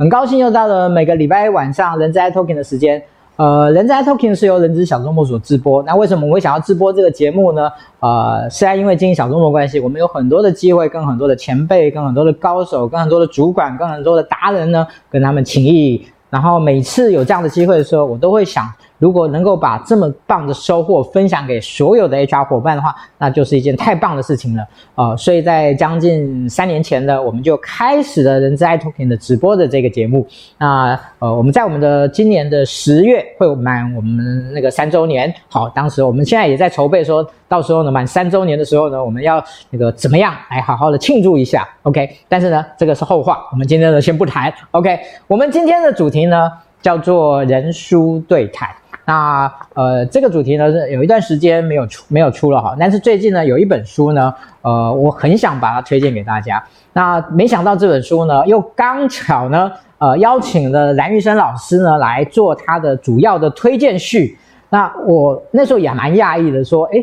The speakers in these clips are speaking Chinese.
很高兴又到了每个礼拜一晚上人资 Talking 的时间。呃，人资 Talking 是由人资小周末所直播。那为什么我会想要直播这个节目呢？呃，是因为经营小周末关系，我们有很多的机会跟很多的前辈、跟很多的高手、跟很多的主管、跟很多的达人呢，跟他们情谊。然后每次有这样的机会的时候，我都会想。如果能够把这么棒的收获分享给所有的 HR 伙伴的话，那就是一件太棒的事情了、呃！所以在将近三年前呢，我们就开始了人资 iTalking 的直播的这个节目。那呃，我们在我们的今年的十月会满我们那个三周年。好，当时我们现在也在筹备，说到时候呢满三周年的时候呢，我们要那个怎么样来好好的庆祝一下？OK？但是呢，这个是后话，我们今天呢先不谈。OK？我们今天的主题呢叫做人书对谈。那呃，这个主题呢是有一段时间没有出没有出了哈，但是最近呢有一本书呢，呃，我很想把它推荐给大家。那没想到这本书呢又刚巧呢，呃，邀请了蓝玉生老师呢来做他的主要的推荐序。那我那时候也蛮讶异的，说，诶，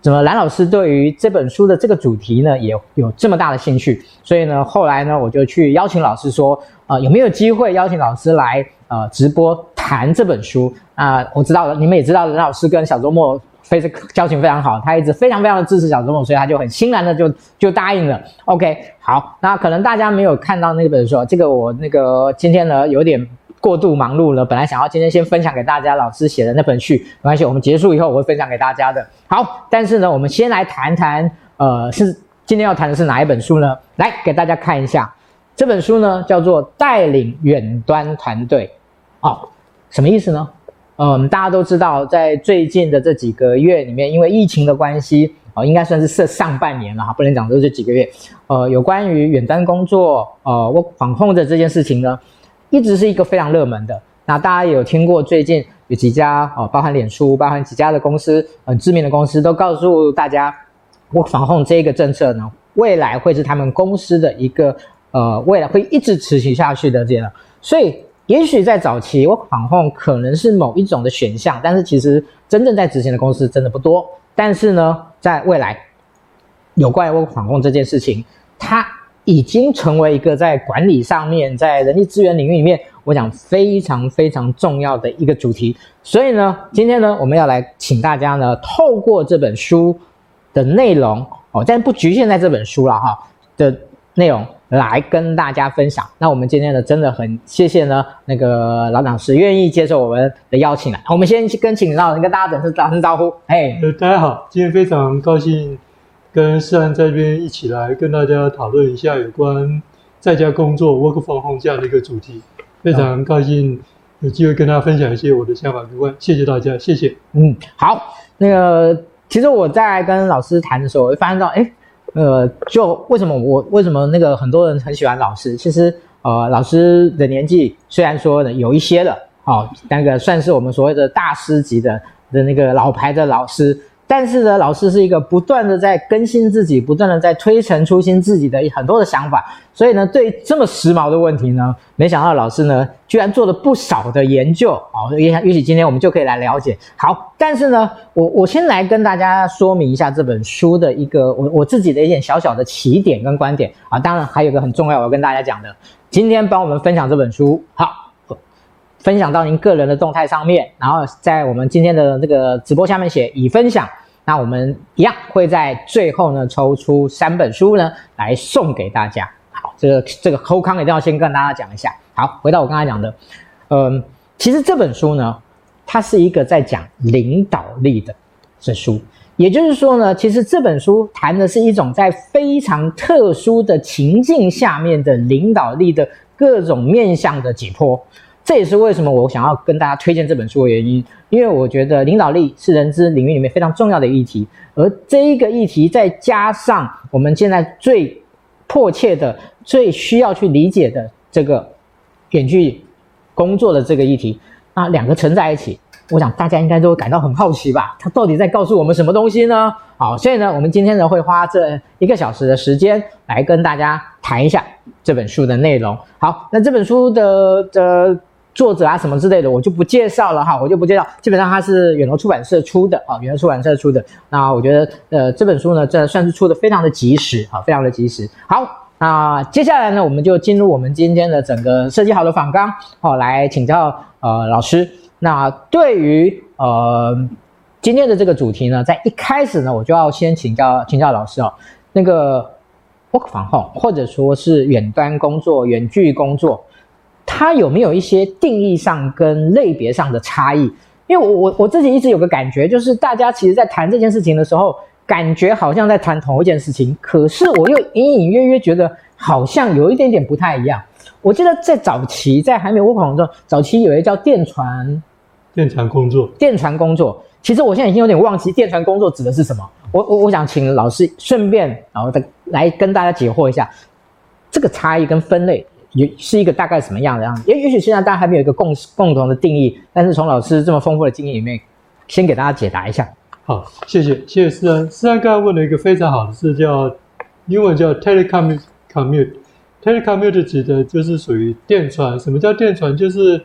怎么蓝老师对于这本书的这个主题呢也有这么大的兴趣？所以呢，后来呢我就去邀请老师说，呃，有没有机会邀请老师来呃直播？谈这本书啊、我知道了，你们也知道，任老师跟小周末非常交情非常好，他一直非常非常的支持小周末，所以他就很欣然的就就答应了。OK，好，那可能大家没有看到那本书，这个我那个今天呢有点过度忙碌了，本来想要今天先分享给大家老师写的那本序，没关系，我们结束以后我会分享给大家的。好，但是呢，我们先来谈谈，呃，是今天要谈的是哪一本书呢？来给大家看一下，这本书呢叫做《带领远端团队》，哦。什么意思呢？嗯，大家都知道，在最近的这几个月里面，因为疫情的关系，呃，应该算是上上半年了哈，不能讲说这几个月。呃，有关于远端工作，呃我防控的这件事情呢，一直是一个非常热门的。那大家也有听过，最近有几家，呃，包含脸书，包含几家的公司，很、知名的公司，都告诉大家我防控这个政策呢，未来会是他们公司的一个，呃，未来会一直持续下去的这样。所以。也许在早期我管控可能是某一种的选项，但是其实真正在执行的公司真的不多。但是呢，在未来，有关于我管控这件事情，它已经成为一个在管理上面，在人力资源领域里面，我想非常非常重要的一个主题。所以呢，今天呢，我们要来请大家呢，透过这本书的内容哦，但不局限在这本书了哈的内容。来跟大家分享。那我们今天呢，真的很谢谢呢，那个老老师愿意接受我们的邀请来。我们先跟请老师跟大家打声打声招呼。嘿，呃，大家好，今天非常高兴跟世安这边一起来跟大家讨论一下有关在家工作 work from home 这样的一个主题。非常高兴有机会跟大家分享一些我的想法观。谢谢大家，谢谢。嗯，好。那个其实我在跟老师谈的时候，我会发现到，哎。呃，就为什么我为什么那个很多人很喜欢老师？其实，呃，老师的年纪虽然说呢有一些了，好、哦，那个算是我们所谓的大师级的的那个老牌的老师。但是呢，老师是一个不断的在更新自己，不断的在推陈出新自己的很多的想法。所以呢，对这么时髦的问题呢，没想到老师呢居然做了不少的研究。好，也也许今天我们就可以来了解。好，但是呢，我我先来跟大家说明一下这本书的一个我我自己的一点小小的起点跟观点啊。当然还有一个很重要，我要跟大家讲的，今天帮我们分享这本书，好。分享到您个人的动态上面，然后在我们今天的这个直播下面写已分享，那我们一样会在最后呢抽出三本书呢来送给大家。好，这个这个后康一定要先跟大家讲一下。好，回到我刚才讲的，嗯，其实这本书呢，它是一个在讲领导力的这书，也就是说呢，其实这本书谈的是一种在非常特殊的情境下面的领导力的各种面向的解剖。这也是为什么我想要跟大家推荐这本书的原因，因为我觉得领导力是人资领域里面非常重要的议题，而这一个议题再加上我们现在最迫切的、最需要去理解的这个远距工作的这个议题，那两个乘在一起，我想大家应该都感到很好奇吧？它到底在告诉我们什么东西呢？好，所以呢，我们今天呢会花这一个小时的时间来跟大家谈一下这本书的内容。好，那这本书的的。作者啊，什么之类的，我就不介绍了哈，我就不介绍。基本上它是远流出版社出的啊，远流出版社出的。那我觉得，呃，这本书呢，这算是出的非常的及时啊，非常的及时。好，那接下来呢，我们就进入我们今天的整个设计好的访纲，好，来请教呃老师。那对于呃今天的这个主题呢，在一开始呢，我就要先请教请教老师哦，那个 work from home 或者说是远端工作、远距工作，它有没有一些定义上跟类别上的差异？因为我我我自己一直有个感觉，就是大家其实在谈这件事情的时候。感觉好像在谈同一件事情，可是我又隐隐约约觉得好像有一点点不太一样。我记得在早期，在还没有 from home 的时候，早期有一个叫电传，电传工作，电传工作。其实我现在已经有点忘记电传工作指的是什么。我我我想请老师顺便然后再来跟大家解惑一下，这个差异跟分类也是一个大概什么样的样子？也也许现在大家还没有一个共共同的定义，但是从老师这么丰富的经验里面，先给大家解答一下。好，谢谢，谢谢思安。思安刚才问了一个非常好的事，叫英文叫 telecommute。telecommute 指的就是属于电传。什么叫电传？就是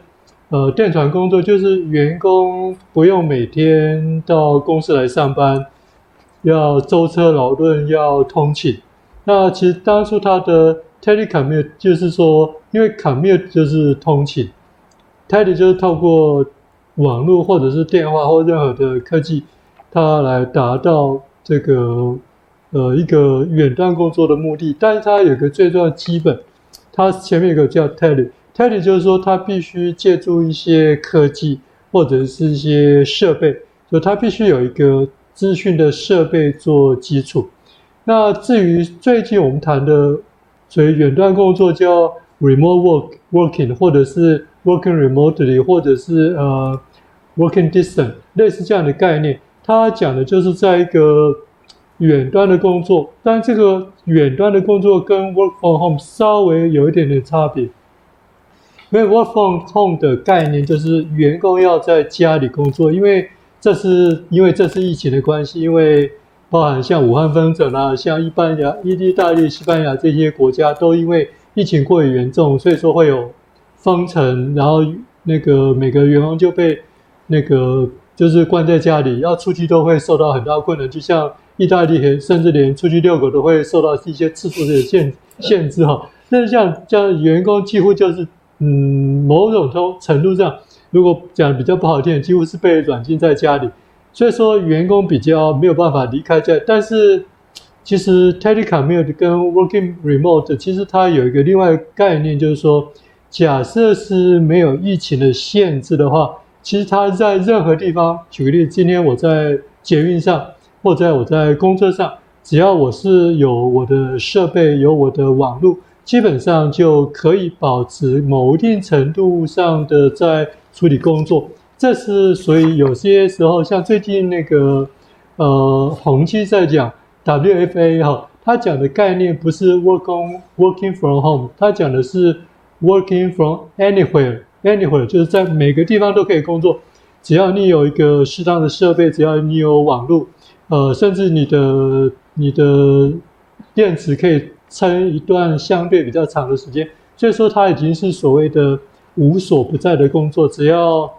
呃，电传工作就是员工不用每天到公司来上班，要舟车劳顿，要通勤。那其实当初他的 telecommute 就是说，因为 commute 就是通勤，tele 就是透过网络或者是电话或任何的科技。它来达到这个呃一个远端工作的目的，但是它有个最重要的基本，它前面有个叫 tele，tele 就是说它必须借助一些科技或者是一些设备，就它必须有一个资讯的设备做基础。那至于最近我们谈的所以远端工作叫 remote work working，或者是 working remotely，或者是呃 working distant，类似这样的概念。他讲的就是在一个远端的工作，但这个远端的工作跟 work from home 稍微有一点点差别。因为 work from home 的概念就是员工要在家里工作，因为这是因为这是疫情的关系，因为包含像武汉封城啊，像西班牙、意大利、西班牙这些国家都因为疫情过于严重，所以说会有封城，然后那个每个员工就被那个。就是关在家里，要出去都会受到很大困难。就像意大利，甚至连出去遛狗都会受到一些次数的限限制哈。那像像员工几乎就是，嗯，某种程度上，如果讲比较不好听，几乎是被软禁在家里。所以说，员工比较没有办法离开这。但是，其实 telecommute 跟 working remote，其实它有一个另外概念，就是说，假设是没有疫情的限制的话。其实它在任何地方，举个例，今天我在捷运上，或者我在公车上，只要我是有我的设备，有我的网络，基本上就可以保持某一定程度上的在处理工作。这是所以有些时候，像最近那个呃宏碁在讲 WFA 哈，他讲的概念不是 work on working from home，他讲的是 working from anywhere。Anywhere 就是在每个地方都可以工作，只要你有一个适当的设备，只要你有网络，呃，甚至你的你的电池可以撑一段相对比较长的时间，所以说它已经是所谓的无所不在的工作。只要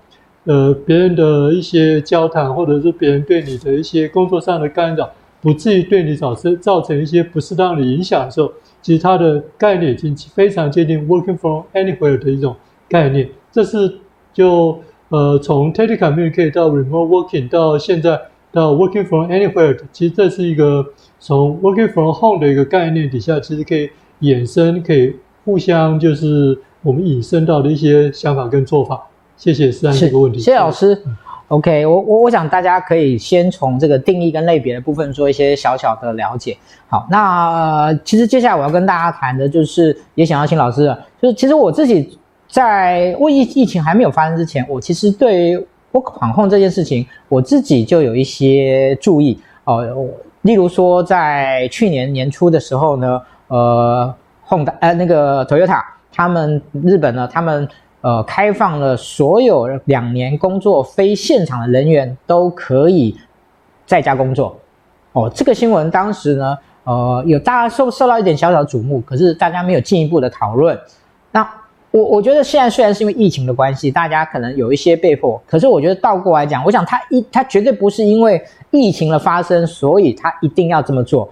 呃别人的一些交谈，或者是别人对你的一些工作上的干扰，不至于对你造成造成一些不适当的影响的时候，其实它的概念已经非常接近 working from anywhere 的一种。概念，这是就呃从 telecommute 可以到 remote working 到现在到 working from anywhere，其实这是一个从 working from home 的一个概念底下，其实可以衍生，可以互相就是我们引申到的一些想法跟做法。谢谢思安这个问题。谢谢老师。嗯、OK，我我我想大家可以先从这个定义跟类别的部分做一些小小的了解。好，那、呃、其实接下来我要跟大家谈的就是，也想要请老师的，就是其实我自己。在疫疫情还没有发生之前，我其实对于 work from home 这件事情，我自己就有一些注意哦。例如说，在去年年初的时候呢，呃，Honda 呃那个 Toyota 他们日本呢，他们呃开放了所有两年工作非现场的人员都可以在家工作。哦，这个新闻当时呢，呃，有大家受受到一点小小的瞩目，可是大家没有进一步的讨论。那我我觉得现在虽然是因为疫情的关系，大家可能有一些被迫，可是我觉得倒过来讲，我想他一他绝对不是因为疫情的发生，所以他一定要这么做。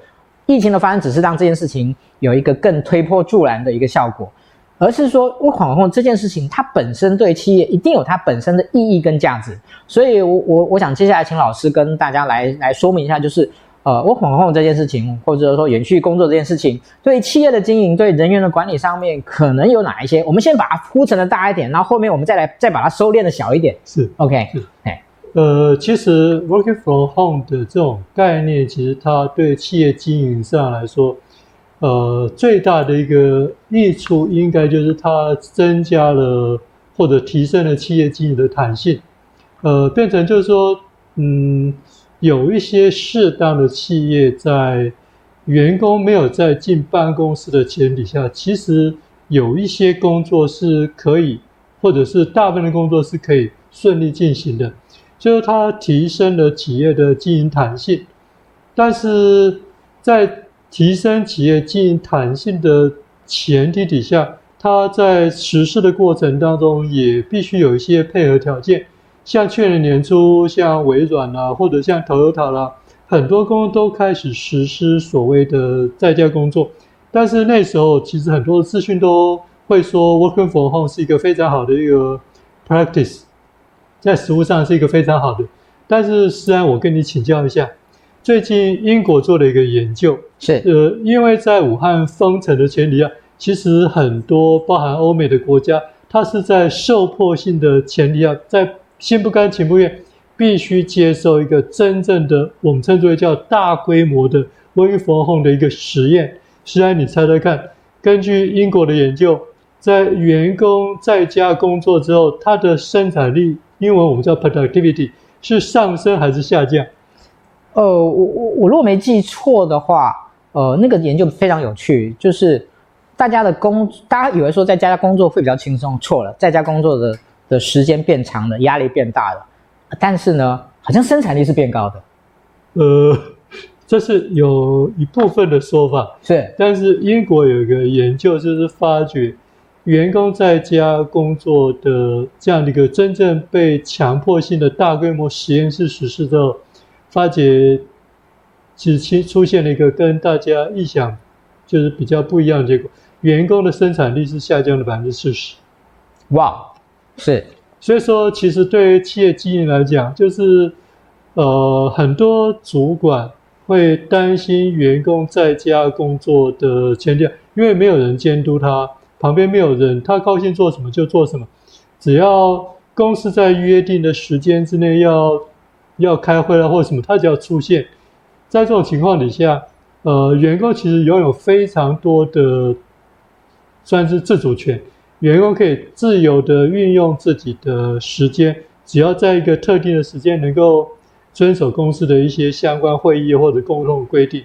疫情的发生只是让这件事情有一个更推波助澜的一个效果，而是说 Work from home 这件事情它本身对企业一定有它本身的意义跟价值。所以我，我我我想接下来请老师跟大家来来说明一下，就是。呃，我 from home 这件事情，或者说远距工作这件事情，对企业的经营、对人员的管理上面，可能有哪一些？我们先把它铺成的大一点，然后后面我们再来再把它收敛的小一点。是，OK，是，哎，呃，其实 working from home 的这种概念，其实它对企业经营上来说，呃，最大的一个益处，应该就是它增加了或者提升了企业经营的弹性，呃，变成就是说，嗯。有一些适当的企业在员工没有在进办公室的前提下，其实有一些工作是可以，或者是大部分的工作是可以顺利进行的，就是它提升了企业的经营弹性。但是在提升企业经营弹性的前提底下，它在实施的过程当中也必须有一些配合条件。像去年年初，像微软啊，或者像 Toyota 啦，很多公司都开始实施所谓的在家工作。但是那时候，其实很多资讯都会说，Working from home 是一个非常好的一个 practice，在实务上是一个非常好的。但是，思安，我跟你请教一下，最近英国做了一个研究，是呃，因为在武汉封城的前提下，其实很多包含欧美的国家，它是在受迫性的前提下，在心不甘情不愿，必须接受一个真正的我们称之为叫大规模的 work from home 的一个实验。实际你猜猜看，根据英国的研究，在员工在家工作之后，他的生产力，英文我们叫 productivity，是上升还是下降？呃，我我我如果没记错的话，呃，那个研究非常有趣，就是大家的工，大家以为说在家工作会比较轻松，错了，在家工作的。的时间变长了，压力变大了，但是呢，好像生产力是变高的。呃，这是有一部分的说法，是。但是英国有一个研究，就是发觉员工在家工作的这样的一个真正被强迫性的大规模实验室实施之后，发觉其实出现了一个跟大家意想就是比较不一样的结果，员工的生产力是下降了百分之四十。哇！是，所以说，其实对于企业经营来讲，就是，呃，很多主管会担心员工在家工作的前提，因为没有人监督他，旁边没有人，他高兴做什么就做什么，只要公司在约定的时间之内要要开会了或者什么，他只要出现，在这种情况底下，呃，员工其实拥有非常多的算是自主权。员工可以自由地运用自己的时间，只要在一个特定的时间能够遵守公司的一些相关会议或者沟通规定。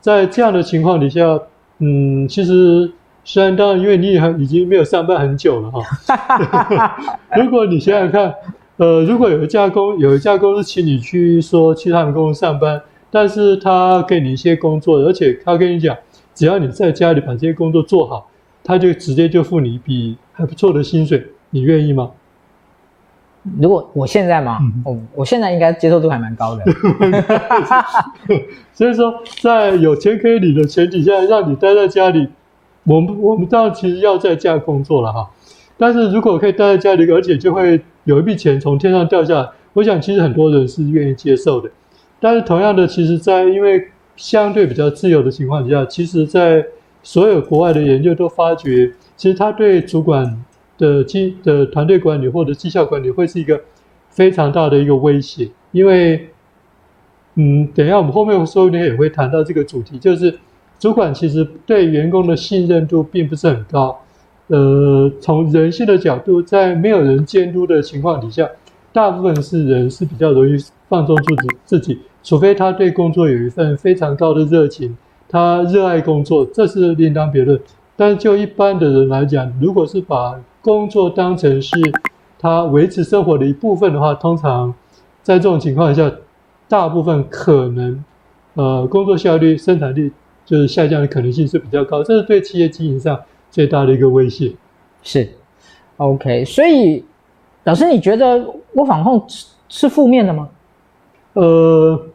在这样的情况底下，嗯，其实虽然当然，因为你已经没有上班很久了哈。如果你想想看，呃，如果有一家公有一家公司请你去说去他们公司上班，但是他给你一些工作，而且他跟你讲，只要你在家里把这些工作做好。他就直接就付你一笔还不错的薪水，你愿意吗？如果我现在嘛？嗯、哦，我现在应该接受度还蛮高的。所以说，在有钱可以领的前提下，让你待在家里，我们我们当然其实要在家工作了哈。但是如果可以待在家里，而且就会有一笔钱从天上掉下来，我想其实很多人是愿意接受的。但是同样的，其实，在因为相对比较自由的情况下，其实，在所有国外的研究都发觉，其实他对主管的绩的团队管理或者绩效管理会是一个非常大的一个威胁。因为，嗯，等一下我们后面说不定也会谈到这个主题，就是主管其实对员工的信任度并不是很高。呃，从人性的角度，在没有人监督的情况底下，大部分是人是比较容易放纵自己自己，除非他对工作有一份非常高的热情。他热爱工作，这是另当别论。但就一般的人来讲，如果是把工作当成是他维持生活的一部分的话，通常在这种情况下，大部分可能呃工作效率、生产力就是下降的可能性是比较高。这是对企业经营上最大的一个威胁。是，OK。所以老师，你觉得我防控是是负面的吗？呃。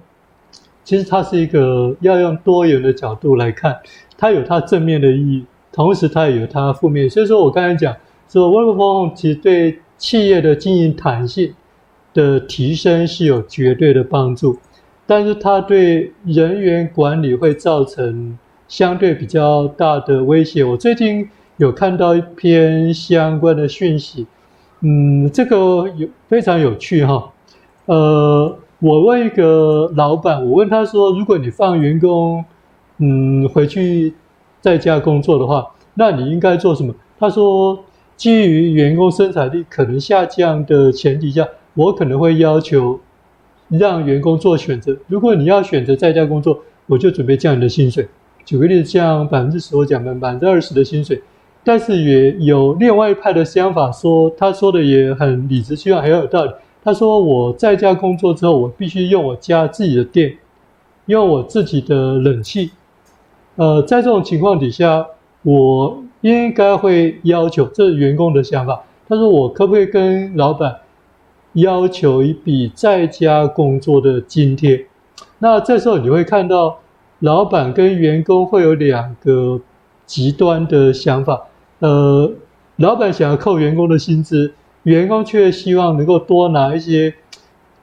其实它是一个要用多元的角度来看，它有它正面的意义，同时它也有它负面。所以说我刚才讲说，Work from Home 其实对企业的经营弹性的提升是有绝对的帮助，但是它对人员管理会造成相对比较大的威胁。我最近有看到一篇相关的讯息，嗯，这个有非常有趣哈，呃。我问一个老板，我问他说：“如果你放员工，嗯，回去在家工作的话，那你应该做什么？”他说：“基于员工生产力可能下降的前提下，我可能会要求让员工做选择。如果你要选择在家工作，我就准备降你的薪水。举个例子，像百分之十，我讲的百分之二十的薪水。但是也有另外一派的想法说，他说的也很理直气壮，很有道理。”他说：“我在家工作之后，我必须用我家自己的电，用我自己的冷气。呃，在这种情况底下，我应该会要求，这是员工的想法。他说，我可不可以跟老板要求一笔在家工作的津贴？那这时候你会看到，老板跟员工会有两个极端的想法。呃，老板想要扣员工的薪资。”员工却希望能够多拿一些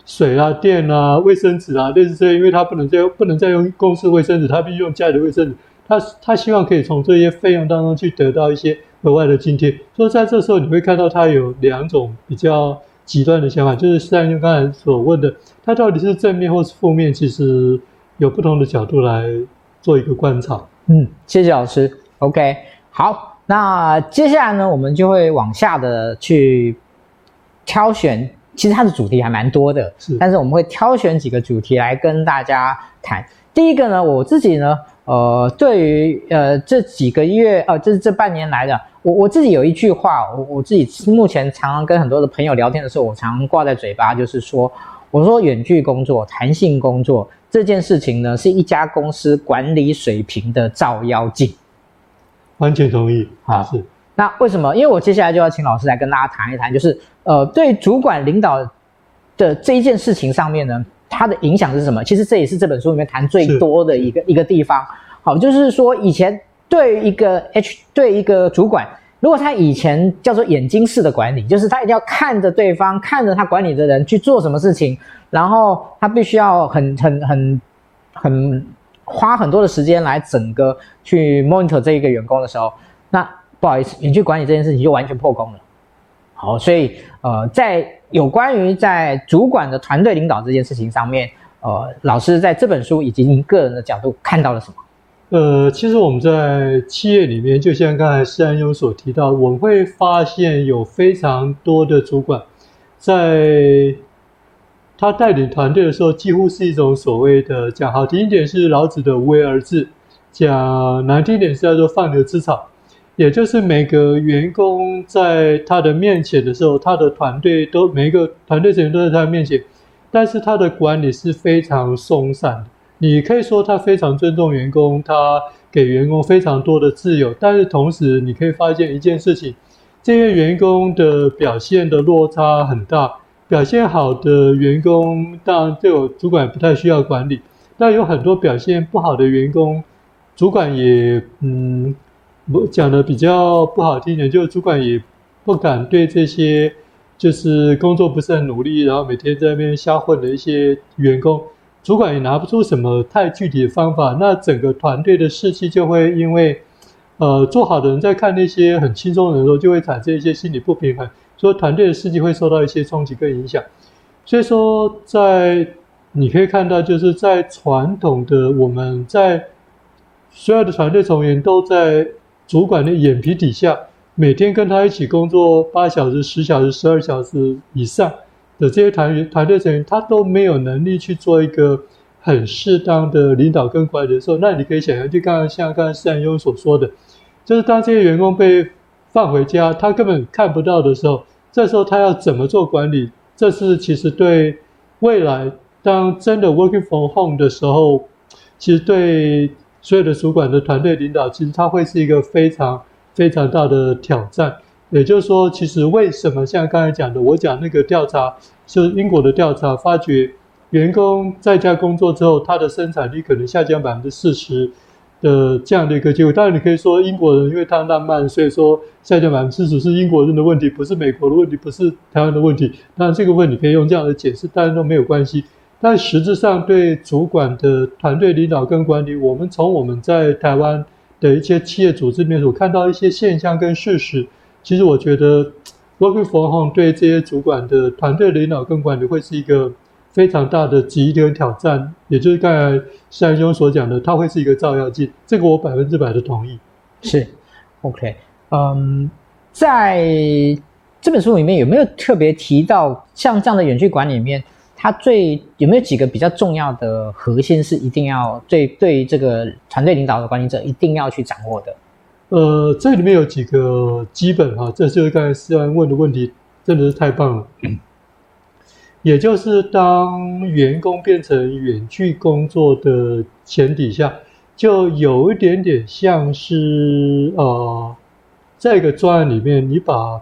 水啊、电啊、卫生纸啊，类似这些，因为他不能再不能再用公司卫生纸，他必须用家里的卫生纸。他他希望可以从这些费用当中去得到一些额外的津贴。所以在这时候，你会看到他有两种比较极端的想法，就是像用刚才所问的，他到底是正面或是负面，其实有不同的角度来做一个观察。嗯，谢谢老师。OK，好，那接下来呢，我们就会往下的去。挑选，其实它的主题还蛮多的，是，但是我们会挑选几个主题来跟大家谈。第一个呢，我自己呢，呃，对于呃这几个月，呃，这是这半年来的，我我自己有一句话，我我自己目前常常跟很多的朋友聊天的时候，我常常挂在嘴巴，就是说，我说远距工作、弹性工作这件事情呢，是一家公司管理水平的照妖镜。完全同意，啊，是。那为什么？因为我接下来就要请老师来跟大家谈一谈，就是呃，对主管领导的这一件事情上面呢，它的影响是什么？其实这也是这本书里面谈最多的一个一个地方。好，就是说以前对一个 H 对一个主管，如果他以前叫做眼睛式的管理，就是他一定要看着对方，看着他管理的人去做什么事情，然后他必须要很很很很花很多的时间来整个去 monitor 这一个员工的时候，那。不好意思，你去管理这件事情就完全破功了。好，所以呃，在有关于在主管的团队领导这件事情上面，呃，老师在这本书以及您个人的角度看到了什么？呃，其实我们在企业里面，就像刚才施安优所提到，我们会发现有非常多的主管，在他带领团队的时候，几乎是一种所谓的讲好听一点是老子的无为而治，讲难听一点是叫做放牛吃草。也就是每个员工在他的面前的时候，他的团队都每一个团队成员都在他面前，但是他的管理是非常松散的。你可以说他非常尊重员工，他给员工非常多的自由，但是同时你可以发现一件事情：这些员工的表现的落差很大。表现好的员工，当然就主管不太需要管理，但有很多表现不好的员工，主管也嗯。我讲的比较不好听点，就是主管也不敢对这些就是工作不是很努力，然后每天在那边瞎混的一些员工，主管也拿不出什么太具体的方法，那整个团队的士气就会因为，呃，做好的人在看那些很轻松的时候，就会产生一些心理不平衡，所以团队的士气会受到一些冲击跟影响。所以说，在你可以看到，就是在传统的我们在所有的团队成员都在。主管的眼皮底下，每天跟他一起工作八小时、十小时、十二小时以上的这些团员、团队成员，他都没有能力去做一个很适当的领导跟管理的时候，那你可以想象，就刚刚像刚才施安优所说的，就是当这些员工被放回家，他根本看不到的时候，这时候他要怎么做管理？这是其实对未来当真的 working from home 的时候，其实对。所有的主管的团队领导，其实他会是一个非常非常大的挑战。也就是说，其实为什么像刚才讲的，我讲那个调查，是英国的调查，发觉员工在家工作之后，他的生产力可能下降百分之四十的这样的一个结果。当然，你可以说英国人因为他浪漫，所以说下降百分之四十是英国人的问题，不是美国的问题，不是台湾的问题。当然，这个问题可以用这样的解释，当然都没有关系。但实质上，对主管的团队领导跟管理，我们从我们在台湾的一些企业组织里面所看到一些现象跟事实，其实我觉得 Working from home 对这些主管的团队领导跟管理会是一个非常大的激励跟挑战。也就是刚才施安兄所讲的，它会是一个照妖镜。这个我百分之百的同意。是，OK，嗯，在这本书里面有没有特别提到像这样的远距管理里面？它最有没有几个比较重要的核心是一定要对对这个团队领导的管理者一定要去掌握的？呃，这里面有几个基本哈，这就是刚才思安问的问题，真的是太棒了。嗯、也就是当员工变成远距工作的前提下，就有一点点像是呃，在一个专案里面，你把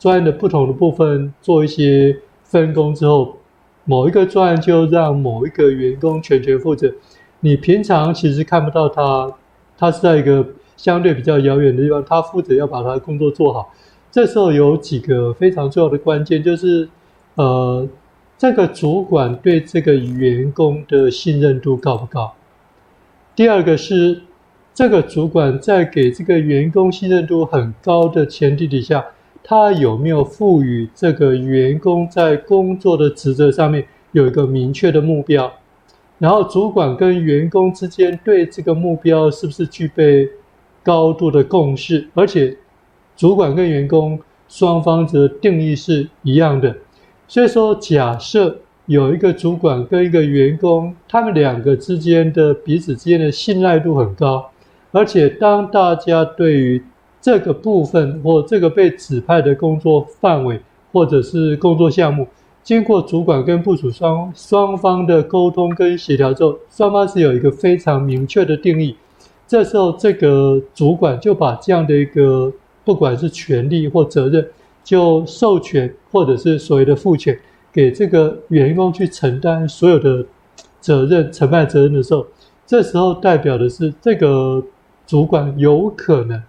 专案的不同的部分做一些分工之后。某一个专案就让某一个员工全权负责，你平常其实看不到他，他是在一个相对比较遥远的地方，他负责要把他的工作做好。这时候有几个非常重要的关键，就是呃，这个主管对这个员工的信任度高不高？第二个是这个主管在给这个员工信任度很高的前提底下。他有没有赋予这个员工在工作的职责上面有一个明确的目标？然后主管跟员工之间对这个目标是不是具备高度的共识？而且主管跟员工双方的定义是一样的。所以说，假设有一个主管跟一个员工，他们两个之间的彼此之间的信赖度很高，而且当大家对于这个部分或这个被指派的工作范围，或者是工作项目，经过主管跟部署双双方的沟通跟协调之后，双方是有一个非常明确的定义。这时候，这个主管就把这样的一个不管是权利或责任，就授权或者是所谓的赋权给这个员工去承担所有的责任、承办责任的时候，这时候代表的是这个主管有可能。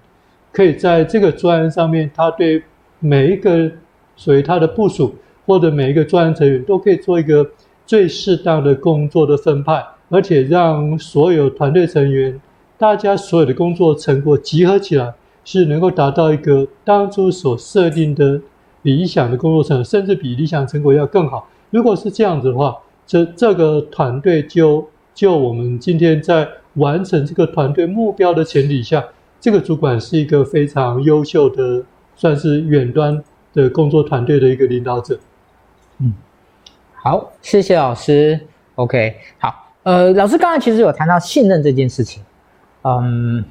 可以在这个专案上面，他对每一个属于他的部署或者每一个专案成员都可以做一个最适当的工作的分派，而且让所有团队成员大家所有的工作成果集合起来，是能够达到一个当初所设定的理想的工作成果，甚至比理想成果要更好。如果是这样子的话，这这个团队就就我们今天在完成这个团队目标的前提下。这个主管是一个非常优秀的，算是远端的工作团队的一个领导者。嗯，好，谢谢老师。OK，好，呃，老师刚才其实有谈到信任这件事情。嗯，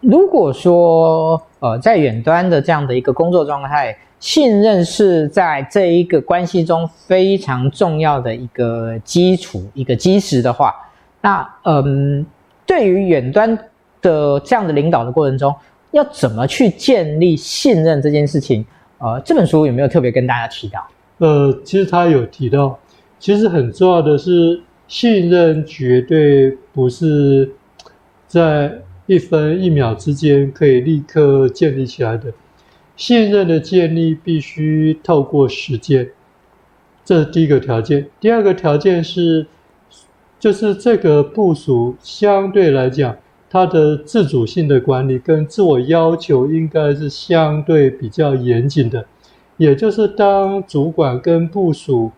如果说呃，在远端的这样的一个工作状态，信任是在这一个关系中非常重要的一个基础、一个基石的话，那嗯，对于远端。的这样的领导的过程中，要怎么去建立信任这件事情？呃，这本书有没有特别跟大家提到？呃，其实他有提到，其实很重要的是，信任绝对不是在一分一秒之间可以立刻建立起来的。信任的建立必须透过时间，这是第一个条件。第二个条件是，就是这个部署相对来讲。它的自主性的管理跟自我要求应该是相对比较严谨的，也就是当主管跟部署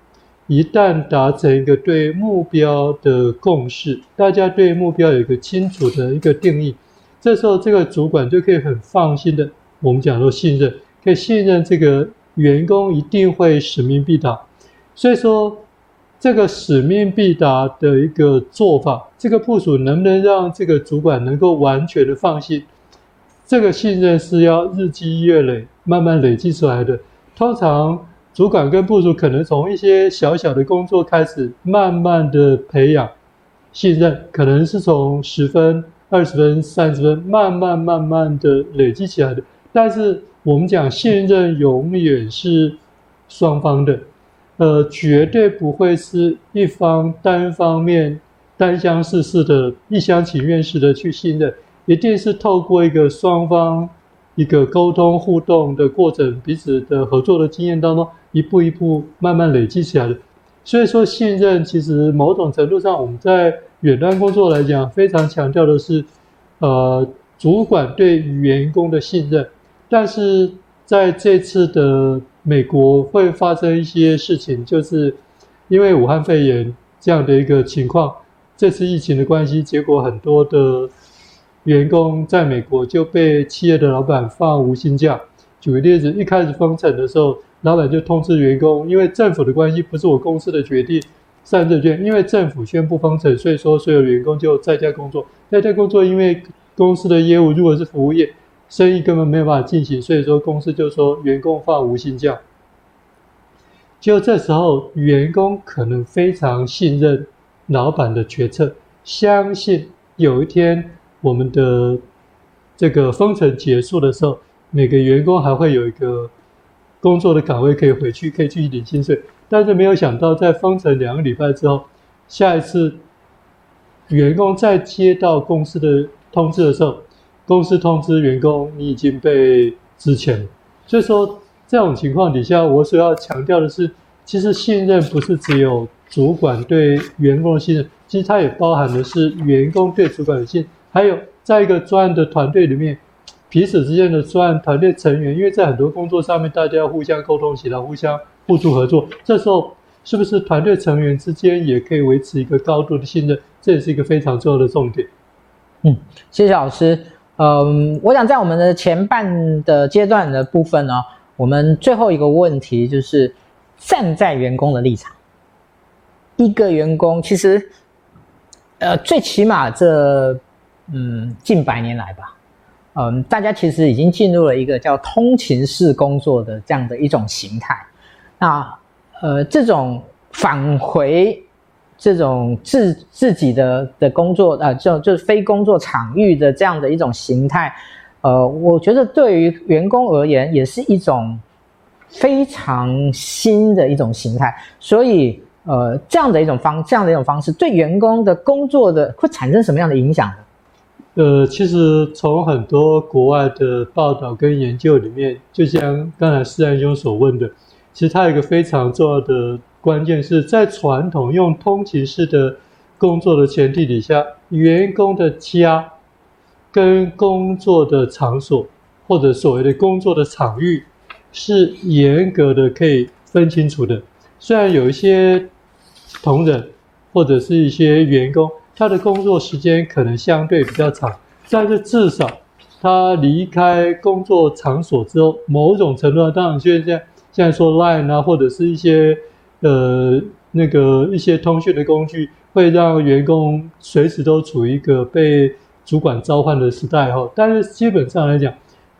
一旦达成一个对目标的共识，大家对目标有一个清楚的一个定义，这时候这个主管就可以很放心的，我们讲说信任，可以信任这个员工一定会使命必达，所以说。这个使命必达的一个做法，这个部署能不能让这个主管能够完全的放心？这个信任是要日积月累、慢慢累积出来的。通常主管跟部属可能从一些小小的工作开始，慢慢的培养信任，可能是从十分、二十分、三十分，慢慢慢慢的累积起来的。但是我们讲信任永远是双方的。呃，绝对不会是一方单方面单相式式的、一厢情愿式的去信任，一定是透过一个双方一个沟通互动的过程，彼此的合作的经验当中，一步一步慢慢累积起来的。所以说，信任其实某种程度上，我们在远端工作来讲，非常强调的是，呃，主管对员工的信任。但是在这次的美国会发生一些事情，就是因为武汉肺炎这样的一个情况，这次疫情的关系，结果很多的员工在美国就被企业的老板放无薪假。举个例子，一开始封城的时候。老板就通知员工，因为政府的关系不是我公司的决定，擅自决定。因为政府宣布封城，所以说所有员工就在家工作。在家工作，因为公司的业务如果是服务业，生意根本没有办法进行，所以说公司就说员工放无薪假。就这时候，员工可能非常信任老板的决策，相信有一天我们的这个封城结束的时候，每个员工还会有一个。工作的岗位可以回去，可以去领薪水，但是没有想到，在封城两个礼拜之后，下一次员工再接到公司的通知的时候，公司通知员工你已经被资遣了。所以说，这种情况底下，我所要强调的是，其实信任不是只有主管对员工的信任，其实它也包含的是员工对主管的信任，还有在一个专案的团队里面。彼此之间的专案团队成员，因为在很多工作上面，大家要互相沟通起来，互相互助合作。这时候，是不是团队成员之间也可以维持一个高度的信任？这也是一个非常重要的重点。嗯，谢谢老师。嗯，我想在我们的前半的阶段的部分呢，我们最后一个问题就是站在员工的立场，一个员工其实，呃，最起码这嗯近百年来吧。嗯，大家其实已经进入了一个叫通勤式工作的这样的一种形态。那呃，这种返回这种自自己的的工作，呃，就就是非工作场域的这样的一种形态，呃，我觉得对于员工而言也是一种非常新的一种形态。所以，呃，这样的一种方这样的一种方式，对员工的工作的会产生什么样的影响呢？呃，其实从很多国外的报道跟研究里面，就像刚才施安兄所问的，其实它有一个非常重要的关键是在传统用通勤式的工作的前提底下，员工的家跟工作的场所或者所谓的工作的场域是严格的可以分清楚的。虽然有一些同仁或者是一些员工。他的工作时间可能相对比较长，但是至少他离开工作场所之后，某种程度上，当然现在现在说 Line 啊，或者是一些呃那个一些通讯的工具，会让员工随时都处于一个被主管召唤的时代哈。但是基本上来讲，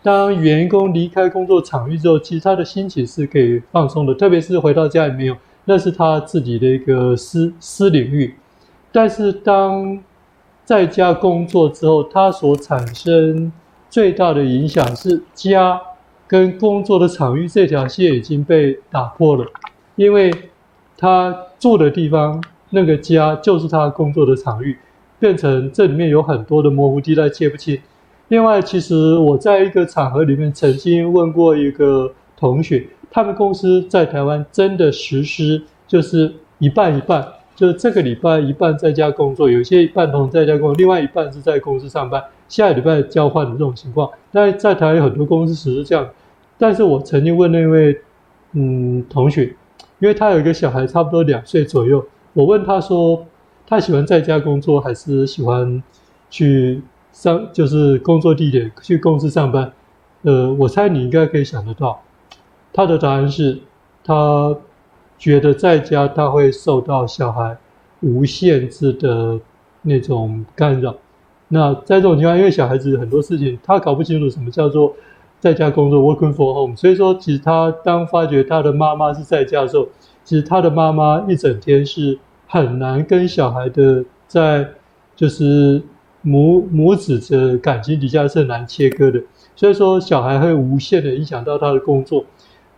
当员工离开工作场域之后，其实他的心情是可以放松的，特别是回到家里面有，那是他自己的一个私私领域。但是，当在家工作之后，他所产生最大的影响是家跟工作的场域这条线已经被打破了，因为他住的地方那个家就是他工作的场域，变成这里面有很多的模糊地带，切不清。另外，其实我在一个场合里面曾经问过一个同学，他们公司在台湾真的实施就是一半一半。就是这个礼拜一半在家工作，有些一半同在家工作，另外一半是在公司上班。下礼拜交换的这种情况，但在台湾有很多公司实施这样。但是我曾经问那位嗯同学，因为他有一个小孩，差不多两岁左右，我问他说，他喜欢在家工作还是喜欢去上，就是工作地点去公司上班？呃，我猜你应该可以想得到，他的答案是，他。觉得在家他会受到小孩无限制的那种干扰。那在这种情况，因为小孩子很多事情他搞不清楚什么叫做在家工作 （working from home），所以说其实他当发觉他的妈妈是在家的时候，其实他的妈妈一整天是很难跟小孩的在就是母母子的感情底下是很难切割的。所以说小孩会无限的影响到他的工作。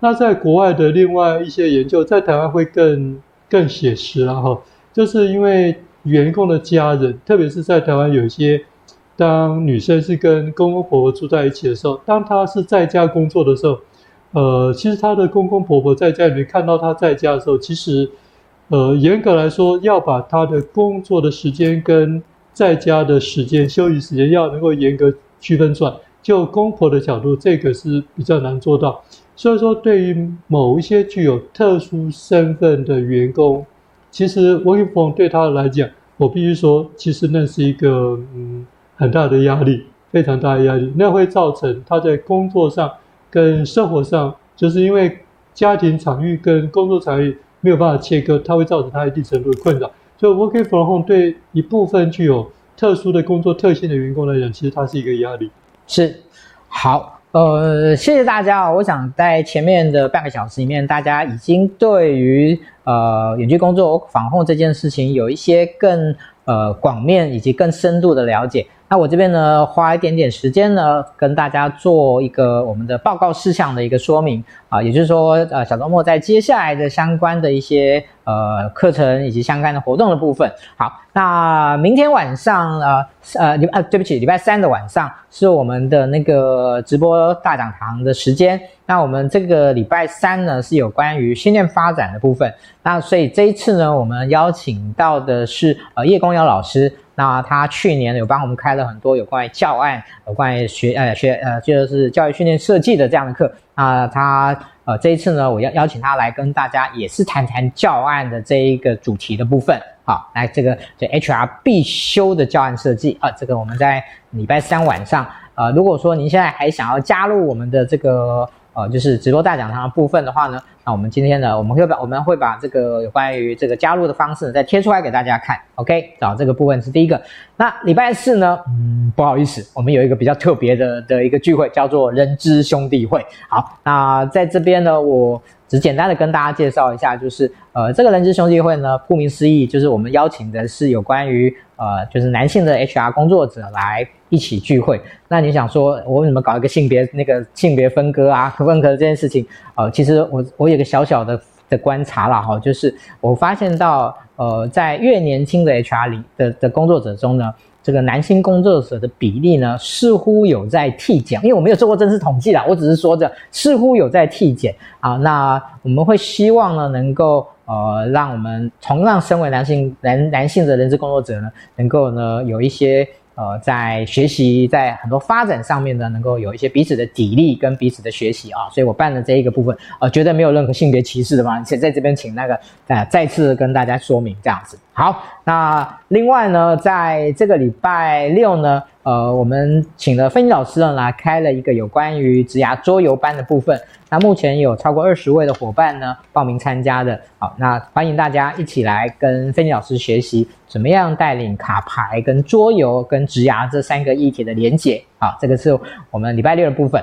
那在国外的另外一些研究，在台湾会更更写实了哈，就是因为员工的家人，特别是在台湾有一些，当女生是跟公公婆婆住在一起的时候，当她是在家工作的时候，呃，其实她的公公婆婆在家里面看到她在家的时候，其实，呃，严格来说，要把她的工作的时间跟在家的时间、休息时间要能够严格区分出来。就公婆的角度，这个是比较难做到。所以说，对于某一些具有特殊身份的员工，其实 working from 对他来讲，我必须说，其实那是一个嗯很大的压力，非常大的压力。那会造成他在工作上跟生活上，就是因为家庭场域跟工作场域没有办法切割，它会造成他一定程度的困扰。所以 working from home 对一部分具有特殊的工作特性的员工来讲，其实它是一个压力。是，好，呃，谢谢大家啊。我想在前面的半个小时里面，大家已经对于呃远距工作防控这件事情有一些更呃广面以及更深度的了解。那我这边呢，花一点点时间呢，跟大家做一个我们的报告事项的一个说明啊，也就是说，呃，小周末在接下来的相关的一些呃课程以及相关的活动的部分。好，那明天晚上呃呃礼呃对不起，礼拜三的晚上是我们的那个直播大讲堂的时间。那我们这个礼拜三呢，是有关于训练发展的部分。那所以这一次呢，我们邀请到的是呃叶公尧老师。那他去年有帮我们开了很多有关于教案、有关于学呃学呃就是教育训练设计的这样的课。那，他呃这一次呢，我要邀请他来跟大家也是谈谈教案的这一个主题的部分。好，来这个这 HR 必修的教案设计啊，这个我们在礼拜三晚上。呃，如果说您现在还想要加入我们的这个。呃，就是直播大讲堂的部分的话呢，那我们今天呢，我们会把我们会把这个有关于这个加入的方式再贴出来给大家看。OK，找这个部分是第一个。那礼拜四呢，嗯，不好意思，我们有一个比较特别的的一个聚会，叫做人资兄弟会。好，那在这边呢，我只简单的跟大家介绍一下，就是呃，这个人资兄弟会呢，顾名思义，就是我们邀请的是有关于呃，就是男性的 HR 工作者来。一起聚会，那你想说，我为什么搞一个性别那个性别分割啊、分割这件事情？呃，其实我我有个小小的的观察啦，哈，就是我发现到，呃，在越年轻的 HR 里的的工作者中呢，这个男性工作者的比例呢，似乎有在递减，因为我没有做过真实统计啦，我只是说着似乎有在递减啊。那我们会希望呢，能够呃，让我们同样身为男性男男性的人资工作者呢，能够呢有一些。呃，在学习，在很多发展上面呢，能够有一些彼此的砥砺跟彼此的学习啊，所以我办了这一个部分，呃，绝对没有任何性别歧视的嘛，且在这边请那个呃再次跟大家说明这样子。好，那另外呢，在这个礼拜六呢，呃，我们请了芬妮老师呢来开了一个有关于职涯桌游班的部分。那目前有超过二十位的伙伴呢报名参加的。好，那欢迎大家一起来跟芬妮老师学习怎么样带领卡牌跟桌游跟职涯这三个议题的连结。好，这个是我们礼拜六的部分。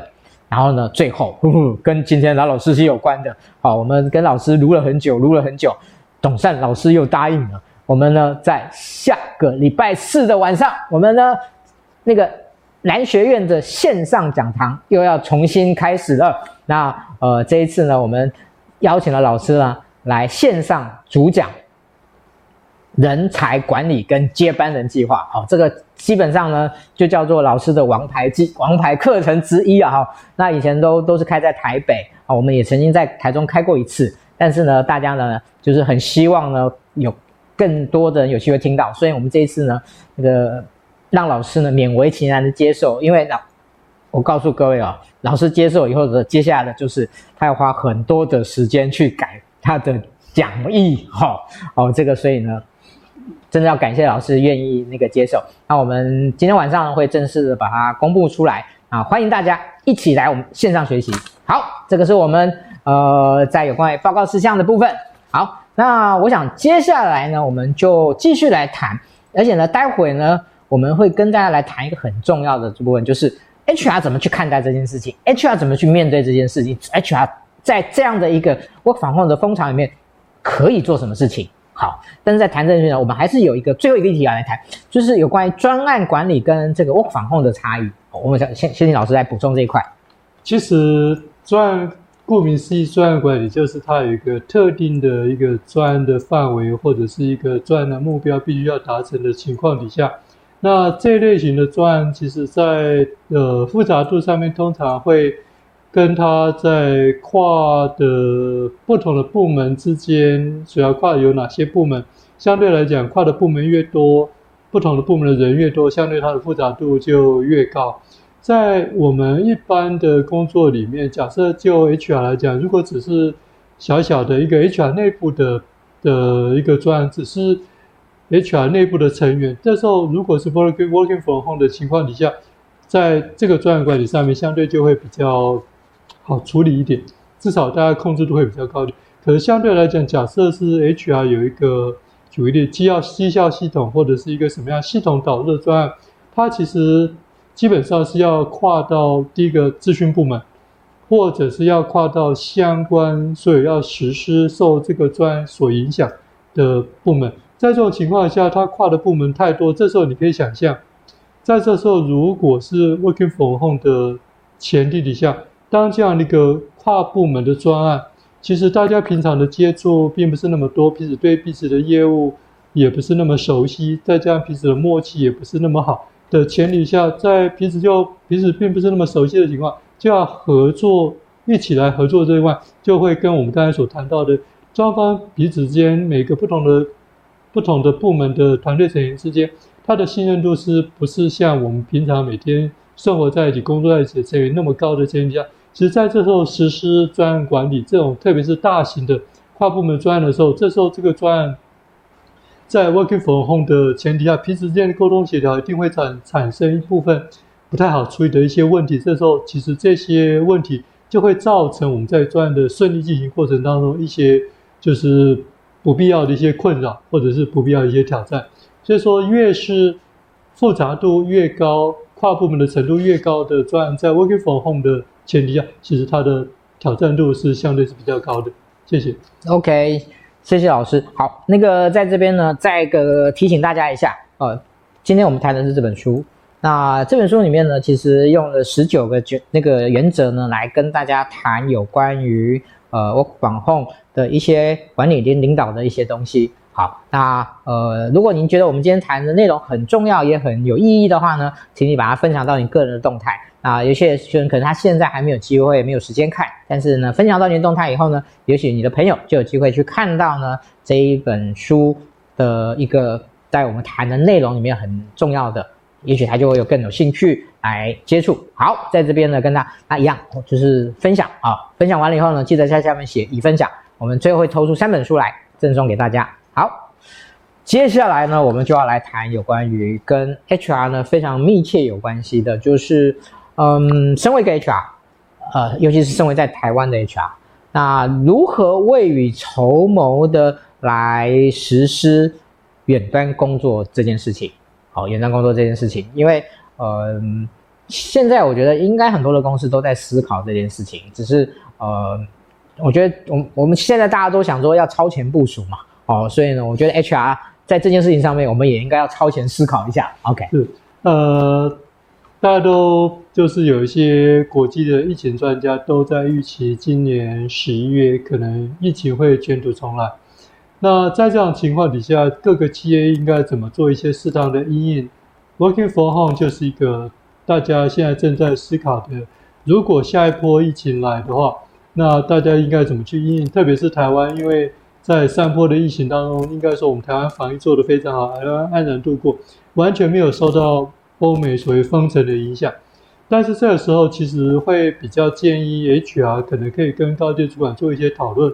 然后呢，最后呵呵 跟今天老老师是有关的。好，我们跟老师撸了很久，撸了很久，董善老师又答应了。我们呢，在下个礼拜四的晚上，我们呢，那个男学院的线上讲堂又要重新开始了。那呃，这一次呢，我们邀请了老师呢来线上主讲人才管理跟接班人计划。好，这个基本上呢就叫做老师的王牌计王牌课程之一啊。哈，那以前都都是开在台北啊，我们也曾经在台中开过一次，但是呢，大家呢就是很希望呢有。更多的人有机会听到，所以我们这一次呢，那个让老师呢勉为其难的接受，因为老我告诉各位啊、哦，老师接受以后的接下来的就是他要花很多的时间去改他的讲义，哈，哦，这个所以呢，真的要感谢老师愿意那个接受。那我们今天晚上会正式的把它公布出来啊，欢迎大家一起来我们线上学习。好，这个是我们呃在有关于报告事项的部分。好。那我想接下来呢，我们就继续来谈，而且呢，待会呢，我们会跟大家来谈一个很重要的部分，就是 HR 怎么去看待这件事情，HR 怎么去面对这件事情，HR 在这样的一个 work from home 的风潮里面可以做什么事情？好，但是在谈这件事呢，我们还是有一个最后一个议题要来谈，就是有关于专案管理跟这个 work from home 的差异。我们想先先请老师来补充这一块。其实专顾名思义，专案管理就是它有一个特定的一个专案的范围，或者是一个专案的目标必须要达成的情况底下，那这类型的专案，其实在呃复杂度上面，通常会跟它在跨的不同的部门之间，主要跨有哪些部门？相对来讲，跨的部门越多，不同的部门的人越多，相对它的复杂度就越高。在我们一般的工作里面，假设就 HR 来讲，如果只是小小的一个 HR 内部的的一个专案，只是 HR 内部的成员，这时候如果是 working working from home 的情况底下，在这个专案管理上面，相对就会比较好处理一点，至少大家控制度会比较高点。可是相对来讲，假设是 HR 有一个举例绩效绩效系统或者是一个什么样系统导入的专案，它其实。基本上是要跨到第一个资讯部门，或者是要跨到相关所以要实施受这个专所影响的部门。在这种情况下，它跨的部门太多，这时候你可以想象，在这时候如果是 working from home 的前提底下，当这样的一个跨部门的专案，其实大家平常的接触并不是那么多，彼此对彼此的业务也不是那么熟悉，再加上彼此的默契也不是那么好。的前提下，在彼此就彼此并不是那么熟悉的情况，就要合作一起来合作这一块，就会跟我们刚才所谈到的双方彼此间每个不同的不同的部门的团队成员之间，他的信任度是不是像我们平常每天生活在一起、工作在一起的成员那么高的前提下，其实在这时候实施专案管理这种，特别是大型的跨部门专案的时候，这时候这个专案。在 working from home 的前提下，彼此之间的沟通协调一定会产产生一部分不太好处理的一些问题。这时候，其实这些问题就会造成我们在专案的顺利进行过程当中一些就是不必要的一些困扰，或者是不必要的一些挑战。所以说，越是复杂度越高、跨部门的程度越高的专案，在 working from home 的前提下，其实它的挑战度是相对是比较高的。谢谢。OK。谢谢老师。好，那个在这边呢，再一个提醒大家一下，呃，今天我们谈的是这本书。那这本书里面呢，其实用了十九个原那个原则呢，来跟大家谈有关于呃 work from home 的一些管理跟领导的一些东西。好，那呃，如果您觉得我们今天谈的内容很重要，也很有意义的话呢，请你把它分享到你个人的动态。啊，有些人可能他现在还没有机会，没有时间看，但是呢，分享到你的动态以后呢，也许你的朋友就有机会去看到呢这一本书的一个在我们谈的内容里面很重要的，也许他就会有更有兴趣来接触。好，在这边呢跟他那一样，就是分享啊，分享完了以后呢，记得在下面写已分享，我们最后会抽出三本书来赠送给大家。好，接下来呢，我们就要来谈有关于跟 HR 呢非常密切有关系的，就是。嗯，身为一个 HR，呃，尤其是身为在台湾的 HR，那如何未雨绸缪的来实施远端工作这件事情？好，远端工作这件事情，因为呃，现在我觉得应该很多的公司都在思考这件事情，只是呃，我觉得我我们现在大家都想说要超前部署嘛，哦，所以呢，我觉得 HR 在这件事情上面，我们也应该要超前思考一下。OK，是，呃。大家都就是有一些国际的疫情专家都在预期，今年十一月可能疫情会卷土重来。那在这样情况底下，各个企业应该怎么做一些适当的应应？Working from home 就是一个大家现在正在思考的。如果下一波疫情来的话，那大家应该怎么去应应？特别是台湾，因为在上波的疫情当中，应该说我们台湾防疫做得非常好，台湾安然度过，完全没有受到。欧美所谓封城的影响，但是这个时候其实会比较建议 HR 可能可以跟高阶主管做一些讨论，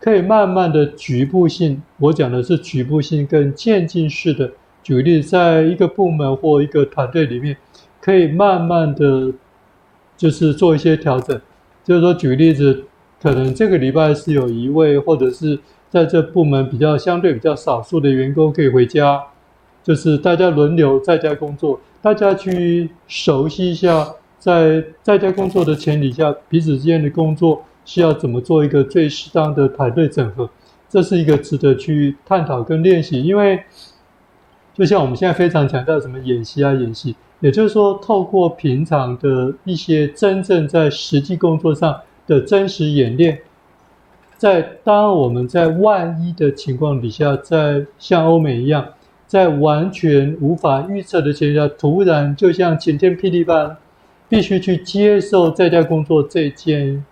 可以慢慢的局部性，我讲的是局部性跟渐进式的，举例在一个部门或一个团队里面，可以慢慢的就是做一些调整，就是说举例子，可能这个礼拜是有一位或者是在这部门比较相对比较少数的员工可以回家，就是大家轮流在家工作。大家去熟悉一下，在在家工作的前提下，彼此之间的工作需要怎么做一个最适当的团队整合，这是一个值得去探讨跟练习。因为就像我们现在非常强调什么演习啊演习，也就是说，透过平常的一些真正在实际工作上的真实演练。在当我们在万一的情况底下，在像欧美一样，在完全无法预测的情况下，突然就像晴天霹雳般，必须去接受在家工作这件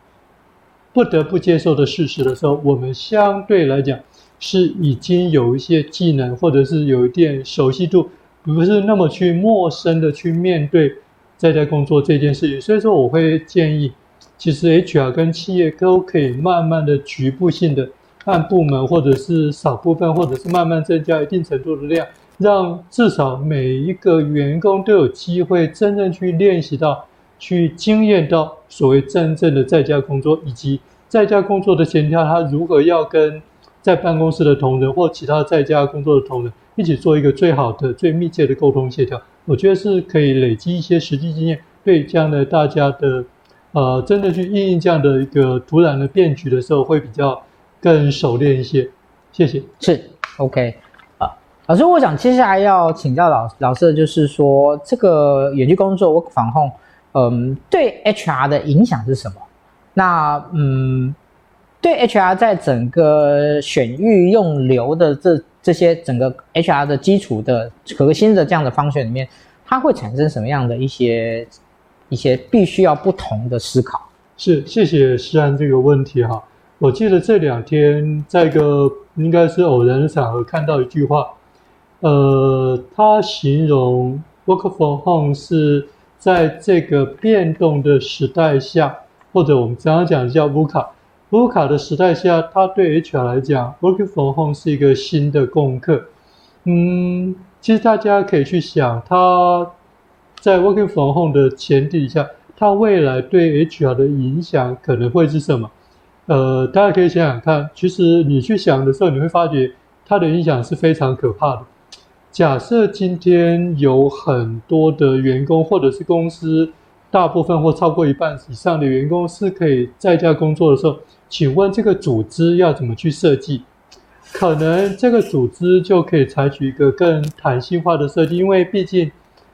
不得不接受的事实的时候，我们相对来讲是已经有一些技能，或者是有一点熟悉度，不是那么去陌生的去面对在家工作这件事情。所以说，我会建议。其实 HR 跟企业都可以慢慢的局部性的按部门，或者是少部分，或者是慢慢增加一定程度的量，让至少每一个员工都有机会真正去练习到、去经验到所谓真正的在家工作，以及在家工作的前提，他如何要跟在办公室的同仁或其他在家工作的同仁一起做一个最好的、最密切的沟通协调。我觉得是可以累积一些实际经验，对将来大家的。呃，真的去应应这样的一个突然的变局的时候，会比较更熟练一些。谢谢。是，OK。啊，老师，我想接下来要请教老老师的就是说，这个远距工作 work from home，嗯，对 HR 的影响是什么？那嗯，对 HR 在整个选育用留的这这些整个 HR 的基础的核心的这样的方选里面，它会产生什么样的一些？一些必须要不同的思考。是，谢谢诗安这个问题哈。我记得这两天在一个应该是偶然的场合看到一句话，呃，他形容 work from home 是在这个变动的时代下，或者我们常常讲叫 VUCA，VUCA 的时代下，它对 HR 来讲，work from home 是一个新的功课。嗯，其实大家可以去想它。在 work from home 的前提下，它未来对 HR 的影响可能会是什么？呃，大家可以想想看。其实你去想的时候，你会发觉它的影响是非常可怕的。假设今天有很多的员工，或者是公司大部分或超过一半以上的员工是可以在家工作的时候，请问这个组织要怎么去设计？可能这个组织就可以采取一个更弹性化的设计，因为毕竟。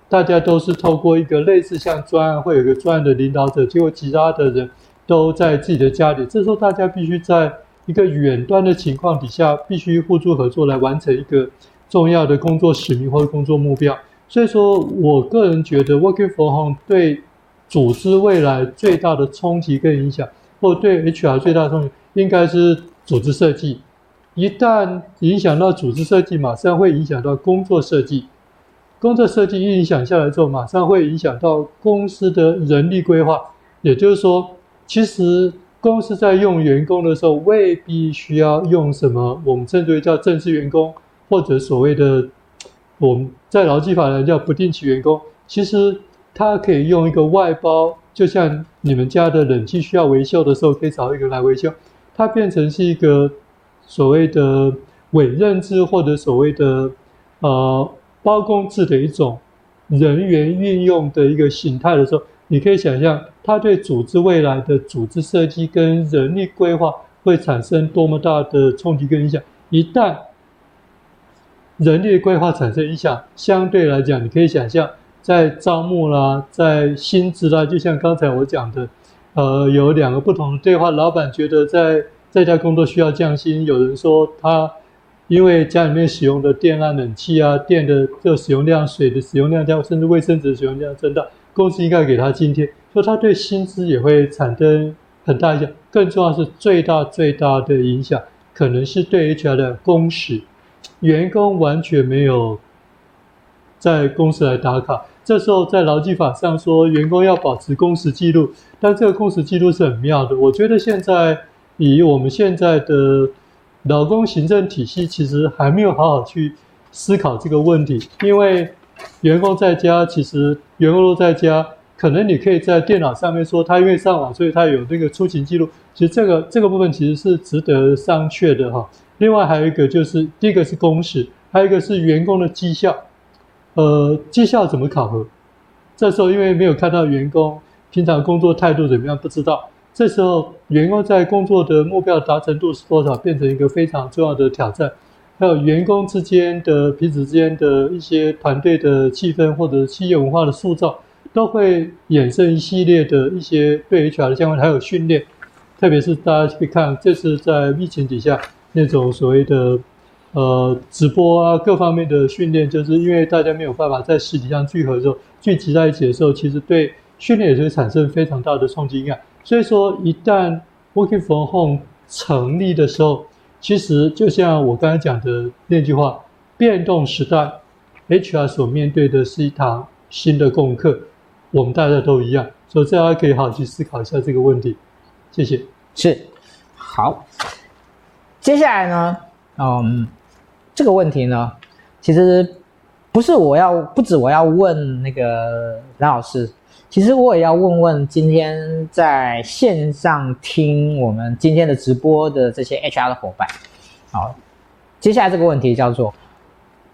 大家都是透过一个类似像专案，会有一个专案的领导者，结果其他的人都在自己的家里。这时候大家必须在一个远端的情况底下，必须互助合作来完成一个重要的工作使命或者工作目标。所以说我个人觉得，Working from home 对组织未来最大的冲击跟影响，或对 HR 最大的冲击，应该是组织设计。一旦影响到组织设计，马上会影响到工作设计。工作设计一影响下来之后，马上会影响到公司的人力规划。也就是说，其实公司在用员工的时候，未必需要用什么我们称之为叫正式员工，或者所谓的我们在劳基法来叫不定期员工。其实他可以用一个外包，就像你们家的冷气需要维修的时候，可以找一个来维修。它变成是一个所谓的委任制，或者所谓的呃。包工制的一种人员运用的一个形态的时候，你可以想象，它对组织未来的组织设计跟人力规划会产生多么大的冲击跟影响。一旦人力规划产生影响，相对来讲，你可以想象，在招募啦，在薪资啦，就像刚才我讲的，呃，有两个不同的对话。老板觉得在在家工作需要降薪，有人说他。因为家里面使用的电啊、冷气啊、电的这使用量、水的使用量加，甚至卫生纸使用量增大，公司应该给他津贴，所以他对薪资也会产生很大影响。更重要是最大最大的影响，可能是对 HR 的工时，员工完全没有在公司来打卡。这时候在劳基法上说，员工要保持工时记录，但这个工时记录是很妙的。我觉得现在以我们现在的。劳工行政体系其实还没有好好去思考这个问题，因为员工在家，其实员工都在家，可能你可以在电脑上面说他因为上网，所以他有那个出勤记录。其实这个这个部分其实是值得商榷的哈。另外还有一个就是，第一个是工时，还有一个是员工的绩效。呃，绩效怎么考核？这时候因为没有看到员工平常工作态度怎么样，不知道。这时候，员工在工作的目标达成度是多少，变成一个非常重要的挑战。还有员工之间的彼此之间的一些团队的气氛或者企业文化的塑造，都会衍生一系列的一些对 HR 的相关，还有训练。特别是大家可以看，这次在疫情底下那种所谓的呃直播啊各方面的训练，就是因为大家没有办法在实体上聚合的时候，聚集在一起的时候，其实对训练也是会产生非常大的冲击感。所以说，一旦 Working from Home 成立的时候，其实就像我刚才讲的那句话，变动时代，HR 所面对的是一堂新的功课。我们大家都一样，所以大家可以好好去思考一下这个问题。谢谢。是，好。接下来呢，嗯，这个问题呢，其实不是我要，不止我要问那个蓝老师，其实我也要问问今天在线上听我们今天的直播的这些 HR 的伙伴。好，接下来这个问题叫做：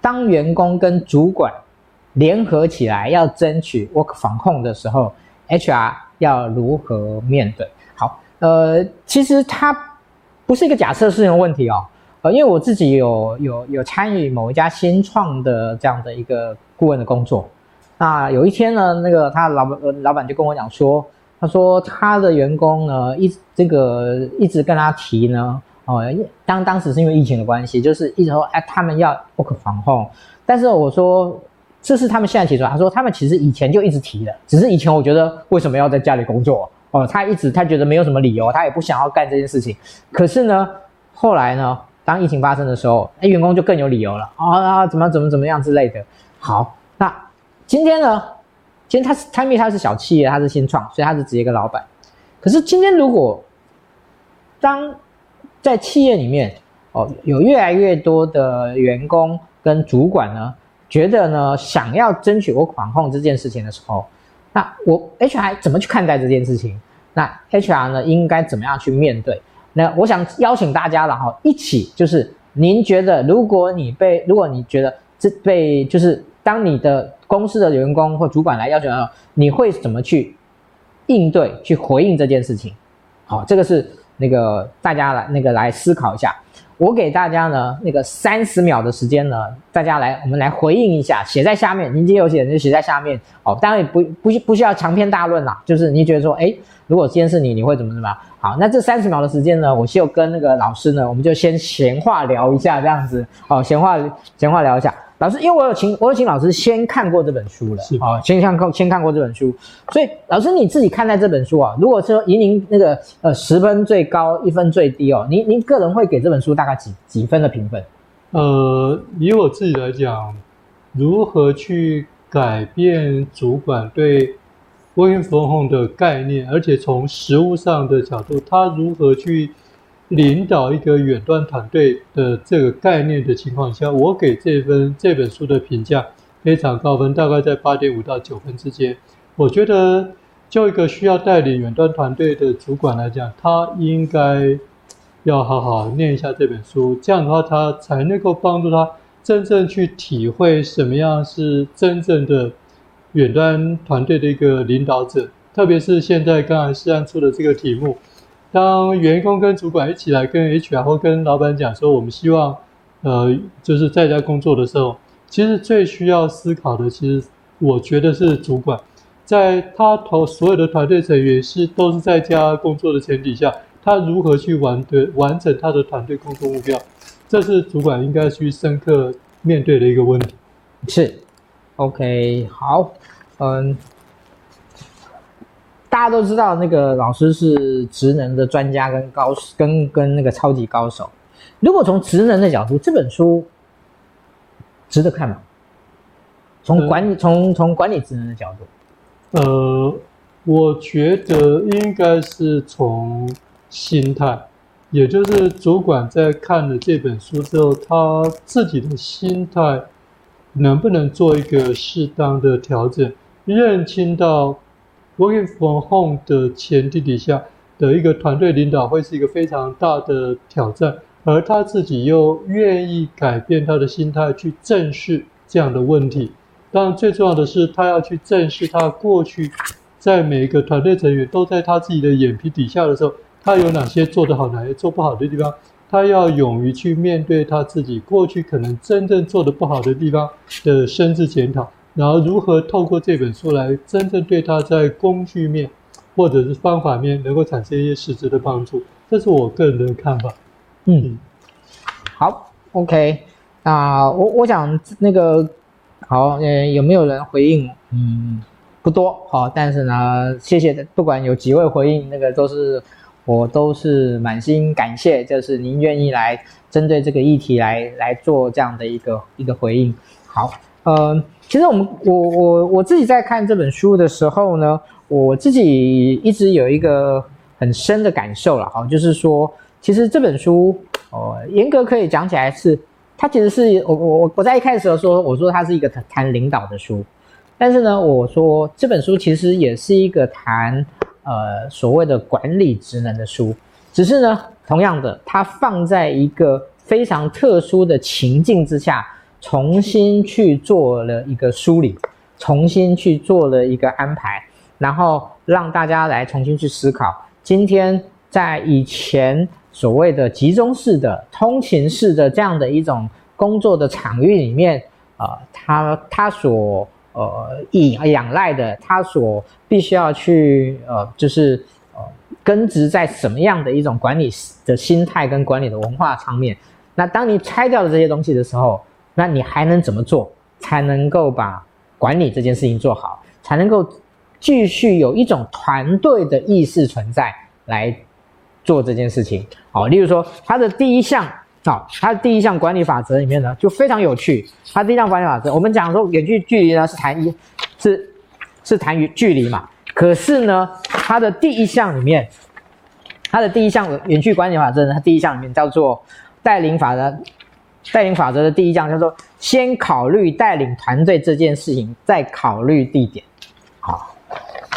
当员工跟主管联合起来要争取 work 防控的时候，HR 要如何面对？好，呃，其实它不是一个假设性的问题哦，呃，因为我自己有有有参与某一家新创的这样的一个顾问的工作。那有一天呢，那个他老板呃老板就跟我讲说，他说他的员工呢一这个一直跟他提呢，哦，当当时是因为疫情的关系，就是一直说哎他们要 work from home，但是我说。这是他们现在提出来，他说他们其实以前就一直提的，只是以前我觉得为什么要在家里工作哦，他一直他觉得没有什么理由，他也不想要干这件事情。可是呢，后来呢，当疫情发生的时候，哎，员工就更有理由了啊啊，怎么怎么怎么样之类的。好，今天呢，今天他是 Timee，他是小企业，他是新创，所以他是直接跟老板。可是今天如果当在企业里面哦，有越来越多的员工跟主管呢，觉得呢，想要争取我管控这件事情的时候，那我 HR 怎么去看待这件事情？那 HR 呢，应该怎么样去面对？那我想邀请大家，然后一起就是，您觉得，如果你被，如果你觉得这被，就是当你的公司的员工或主管来要求的时候，你会怎么去应对、去回应这件事情？好，这个是那个大家来那个来思考一下。我给大家呢那个三十秒的时间呢，大家来我们来回应一下，写在下面。您今天有写就写在下面哦，当然也不不不需要长篇大论啦，就是你觉得说，诶，如果今天是你，你会怎么怎么样？好，那这三十秒的时间呢，我就跟那个老师呢，我们就先闲话聊一下这样子，好，闲话闲话聊一下。老师，因为我有请我有请老师先看过这本书了，是啊，先看过先看过这本书，所以老师你自己看待这本书啊，如果说以您那个呃十分最高，一分最低哦，您您个人会给这本书大概几几分的评分？呃，以我自己来讲，如何去改变主管对 working from home 的概念，而且从实务上的角度，他如何去领导一个远端团队的这个概念的情况下，我给这份这本书的评价非常高分，大概在八点五到九分之间。我觉得，就一个需要带领远端团队的主管来讲，他应该要好好念一下这本书，这样的话，他才能够帮助他真正去体会什么样是真正的远端团队的一个领导者。特别是现在刚才诗安出的这个题目。当员工跟主管一起来跟 HR 或跟老板讲说，我们希望，呃，就是在家工作的时候，其实最需要思考的，其实我觉得是主管，在他投所有的团队成员是都是在家工作的前提下，他如何去完的完成他的团队工作目标，这是主管应该去深刻面对的一个问题。是，OK，好，嗯。大家都知道，那个老师是职能的专家跟高跟跟那个超级高手。如果从职能的角度，这本书值得看吗？从管理从从管理职能的角度，呃，我觉得应该是从心态，也就是主管在看了这本书之后，他自己的心态能不能做一个适当的调整，认清到。Working from home 的前提底下的一个团队领导会是一个非常大的挑战，而他自己又愿意改变他的心态去正视这样的问题。当然，最重要的是他要去正视他过去在每一个团队成员都在他自己的眼皮底下的时候，他有哪些做得好，哪些做不好的地方。他要勇于去面对他自己过去可能真正做得不好的地方的深自检讨。然后如何透过这本书来真正对他在工具面或者是方法面能够产生一些实质的帮助，这是我个人的看法。嗯，好，OK，那我我想那个好，呃，有没有人回应？嗯，不多，好，但是呢，谢谢，不管有几位回应，那个都是我都是满心感谢，就是您愿意来针对这个议题来来做这样的一个一个回应。好，呃，其实我们我我我自己在看这本书的时候呢。我自己一直有一个很深的感受了哈，就是说，其实这本书，哦，严格可以讲起来是，它其实是我我我在一开始的时候说，我说它是一个谈谈领导的书，但是呢，我说这本书其实也是一个谈呃所谓的管理职能的书，只是呢，同样的，它放在一个非常特殊的情境之下，重新去做了一个梳理，重新去做了一个安排。然后让大家来重新去思考，今天在以前所谓的集中式的、通勤式的这样的一种工作的场域里面，呃，他他所呃以仰赖的，他所必须要去呃，就是呃根植在什么样的一种管理的心态跟管理的文化上面？那当你拆掉了这些东西的时候，那你还能怎么做才能够把管理这件事情做好，才能够？继续有一种团队的意识存在来做这件事情，好，例如说它的第一项，好，它的第一项管理法则里面呢就非常有趣。它第一项管理法则，我们讲说远距距离呢是谈一，是是谈远距离嘛，可是呢，它的第一项里面，它的第一项远距管理法则呢，它第一项里面叫做带领法则，带领法则的第一项叫做先考虑带领团队这件事情，再考虑地点，好。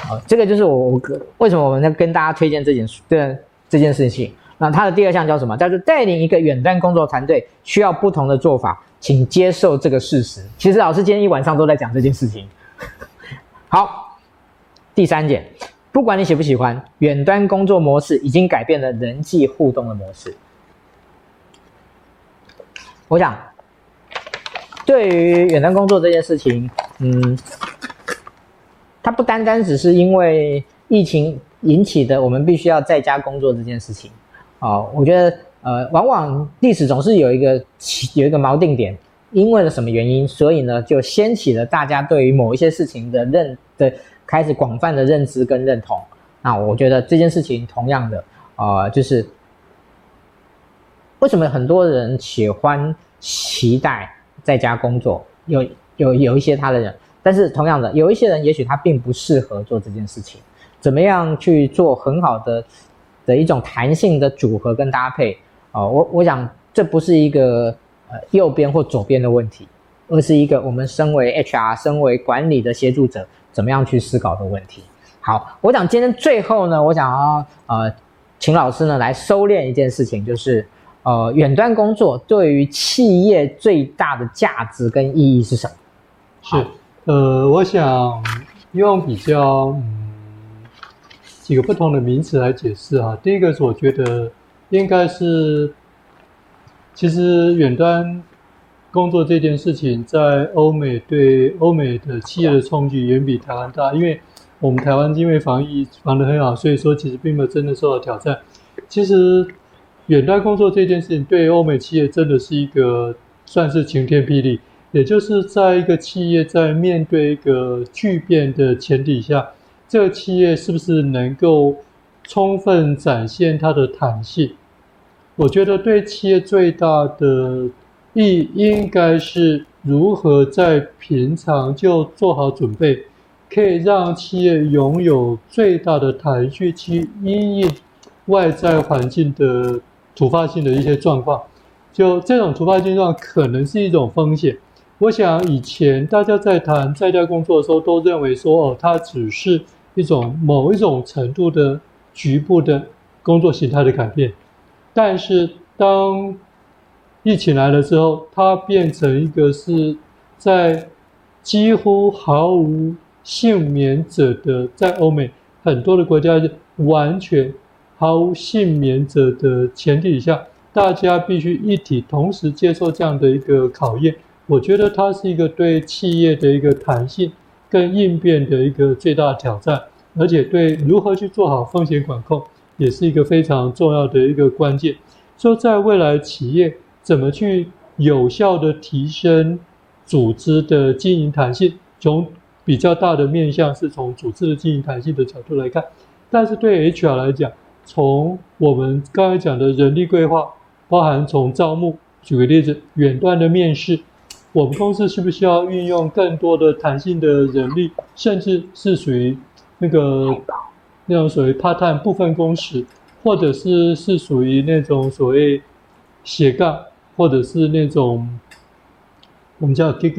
好，这个就是我我为什么我们要跟大家推荐这件书对这件事情。那它的第二项叫什么？叫做带领一个远端工作团队需要不同的做法，请接受这个事实。其实老师今天一晚上都在讲这件事情。好，第三点，不管你喜不喜欢，远端工作模式已经改变了人际互动的模式。我想，对于远端工作这件事情，嗯。它不单单只是因为疫情引起的，我们必须要在家工作这件事情，哦，我觉得，呃，往往历史总是有一个有一个锚定点，因为了什么原因，所以呢，就掀起了大家对于某一些事情的认的开始广泛的认知跟认同。那我觉得这件事情同样的，呃，就是为什么很多人喜欢期待在家工作，有有有一些他的人。但是同样的，有一些人也许他并不适合做这件事情。怎么样去做很好的的一种弹性的组合跟搭配？哦，我我想这不是一个呃右边或左边的问题，而是一个我们身为 HR、身为管理的协助者，怎么样去思考的问题。好，我想今天最后呢，我想要呃请老师呢来收敛一件事情，就是呃远端工作对于企业最大的价值跟意义是什么？是。呃，我想用比较嗯几个不同的名词来解释哈。第一个是我觉得应该是，其实远端工作这件事情在欧美对欧美的企业的冲击远比台湾大，因为我们台湾因为防疫防得很好，所以说其实并没有真的受到挑战。其实远端工作这件事情对欧美企业真的是一个算是晴天霹雳。也就是在一个企业在面对一个巨变的前提下，这个企业是不是能够充分展现它的弹性？我觉得对企业最大的意义应该是如何在平常就做好准备，可以让企业拥有最大的弹性去因应外在环境的突发性的一些状况。就这种突发性状可能是一种风险。我想以前大家在谈在家工作的时候，都认为说哦，它只是一种某一种程度的局部的工作形态的改变。但是当疫情来了之后，它变成一个是在几乎毫无幸免者的，在欧美很多的国家完全毫无幸免者的前提下，大家必须一体同时接受这样的一个考验。我觉得它是一个对企业的一个弹性跟应变的一个最大挑战。而且对如何去做好风险管控，也是一个非常重要的一个关键。说在未来企业怎么去有效的提升组织的经营弹性，从比较大的面向是从组织的经营弹性的角度来看，但是对 HR 来讲，从我们刚才讲的人力规划，包含从招募，举个例子，远端的面试，我们公司需不需要运用更多的弹性的人力，甚至是属于那个那种所谓 part time 部分工时，或者是是属于那种所谓斜杠，或者是那种我们叫 gig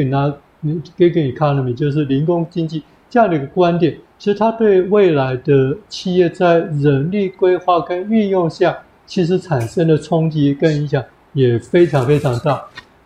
gig economy，就是零工经济这样的一个观点。其实它对未来的企业在人力规划跟运用下，其实产生的冲击跟影响也非常非常大。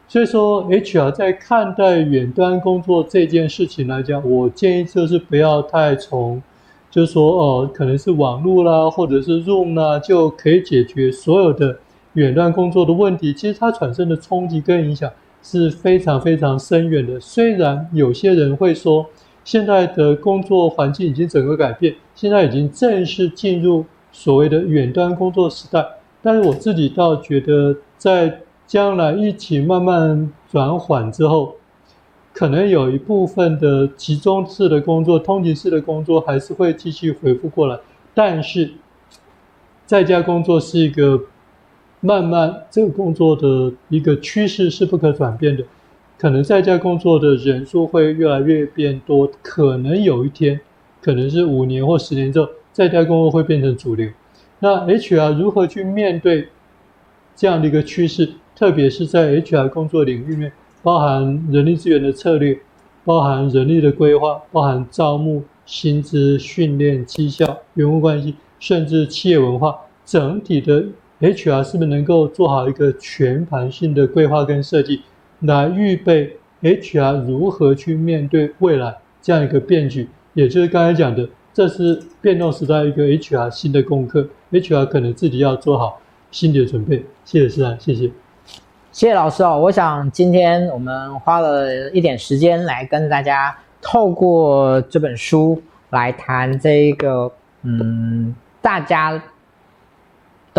所以说，HR 在看待远端工作这件事情来讲，我建议就是不要太从，就是说哦，可能是网络啦，或者是 Zoom 啦，就可以解决所有的远端工作的问题。其实它产生的冲击跟影响是非常非常深远的。虽然有些人会说，现在的工作环境已经整个改变，现在已经正式进入所谓的远端工作时代。但是我自己倒觉得，在将来疫情慢慢转缓之后，可能有一部分的集中式的工作、通勤式的工作还是会继续恢复过来。但是，在家工作是一个慢慢这个工作的一个趋势，是不可转变的。可能在家工作的人数会越来越变多，可能有一天，可能是五年或十年之后，在家工作会变成主流。那 HR 如何去面对这样的一个趋势？特别是在 HR 工作领域面，包含人力资源的策略，包含人力的规划，包含招募、薪资、训练、绩效、员工关系，甚至企业文化，整体的 HR 是不是能够做好一个全盘性的规划跟设计？来预备 HR 如何去面对未来这样一个变局，也就是刚才讲的，这是变动时代一个 HR 新的功课，HR 可能自己要做好心理的准备。谢谢思涵，谢谢，谢谢老师哦。我想今天我们花了一点时间来跟大家透过这本书来谈这一个，嗯，大家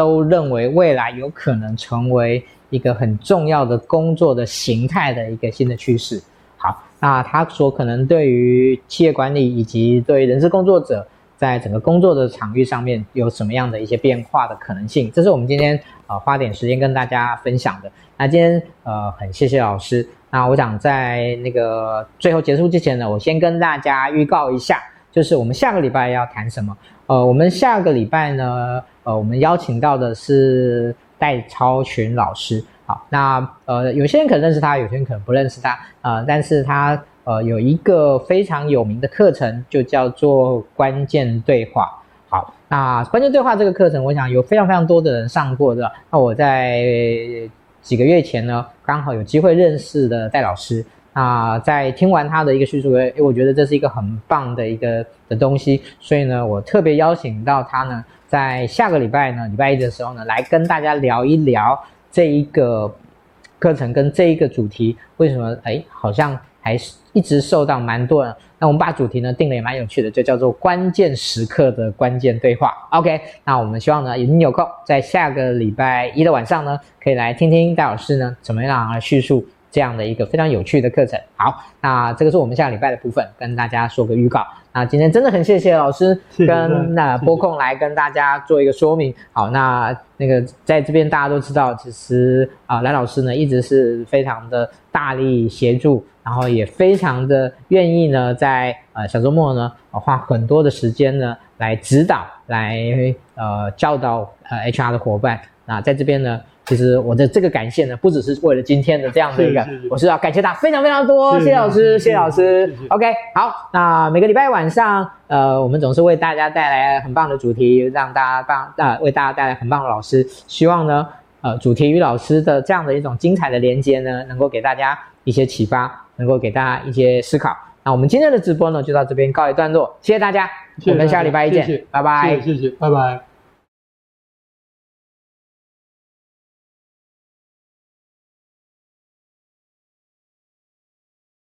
都认为未来有可能成为。一个很重要的工作的形态的一个新的趋势。好，那他说可能对于企业管理以及对人事工作者，在整个工作的场域上面有什么样的一些变化的可能性？这是我们今天呃花点时间跟大家分享的。那今天呃很谢谢老师。那我想在那个最后结束之前呢，我先跟大家预告一下，就是我们下个礼拜要谈什么？呃，我们下个礼拜呢，呃，我们邀请到的是。戴超群老师，好，那呃，有些人可能认识他，有些人可能不认识他，呃，但是他呃有一个非常有名的课程，就叫做关键对话。好，那关键对话这个课程，我想有非常非常多的人上过的。那我在几个月前呢，刚好有机会认识的戴老师，那在听完他的一个叙述，诶，我觉得这是一个很棒的一个的东西，所以呢，我特别邀请到他呢。在下个礼拜呢，礼拜一的时候呢，来跟大家聊一聊这一个课程跟这一个主题，为什么哎，好像还是一直受到蛮多人。那我们把主题呢定的也蛮有趣的，就叫做关键时刻的关键对话。OK，那我们希望呢，你有空在下个礼拜一的晚上呢，可以来听听戴老师呢怎么样来叙述这样的一个非常有趣的课程。好，那这个是我们下个礼拜的部分，跟大家说个预告。那今天真的很谢谢老师跟那播控来跟大家做一个说明。好，那那个在这边大家都知道，其实啊蓝老师呢一直是非常的大力协助，然后也非常的愿意呢在呃小周末呢花很多的时间呢来指导来呃教导呃 HR 的伙伴。那在这边呢。其实我的这个感谢呢，不只是为了今天的这样的一个，我是要感谢他非常非常多，谢谢老师，谢谢老师。OK，好，那每个礼拜晚上，呃，我们总是为大家带来很棒的主题，让大家帮呃为大家带来很棒的老师。希望呢，呃，主题与老师的这样的一种精彩的连接呢，能够给大家一些启发，能够给大家一些思考。那我们今天的直播呢，就到这边告一段落，谢谢大家，谢谢大家，我们下礼拜一见，拜拜，谢谢，拜拜。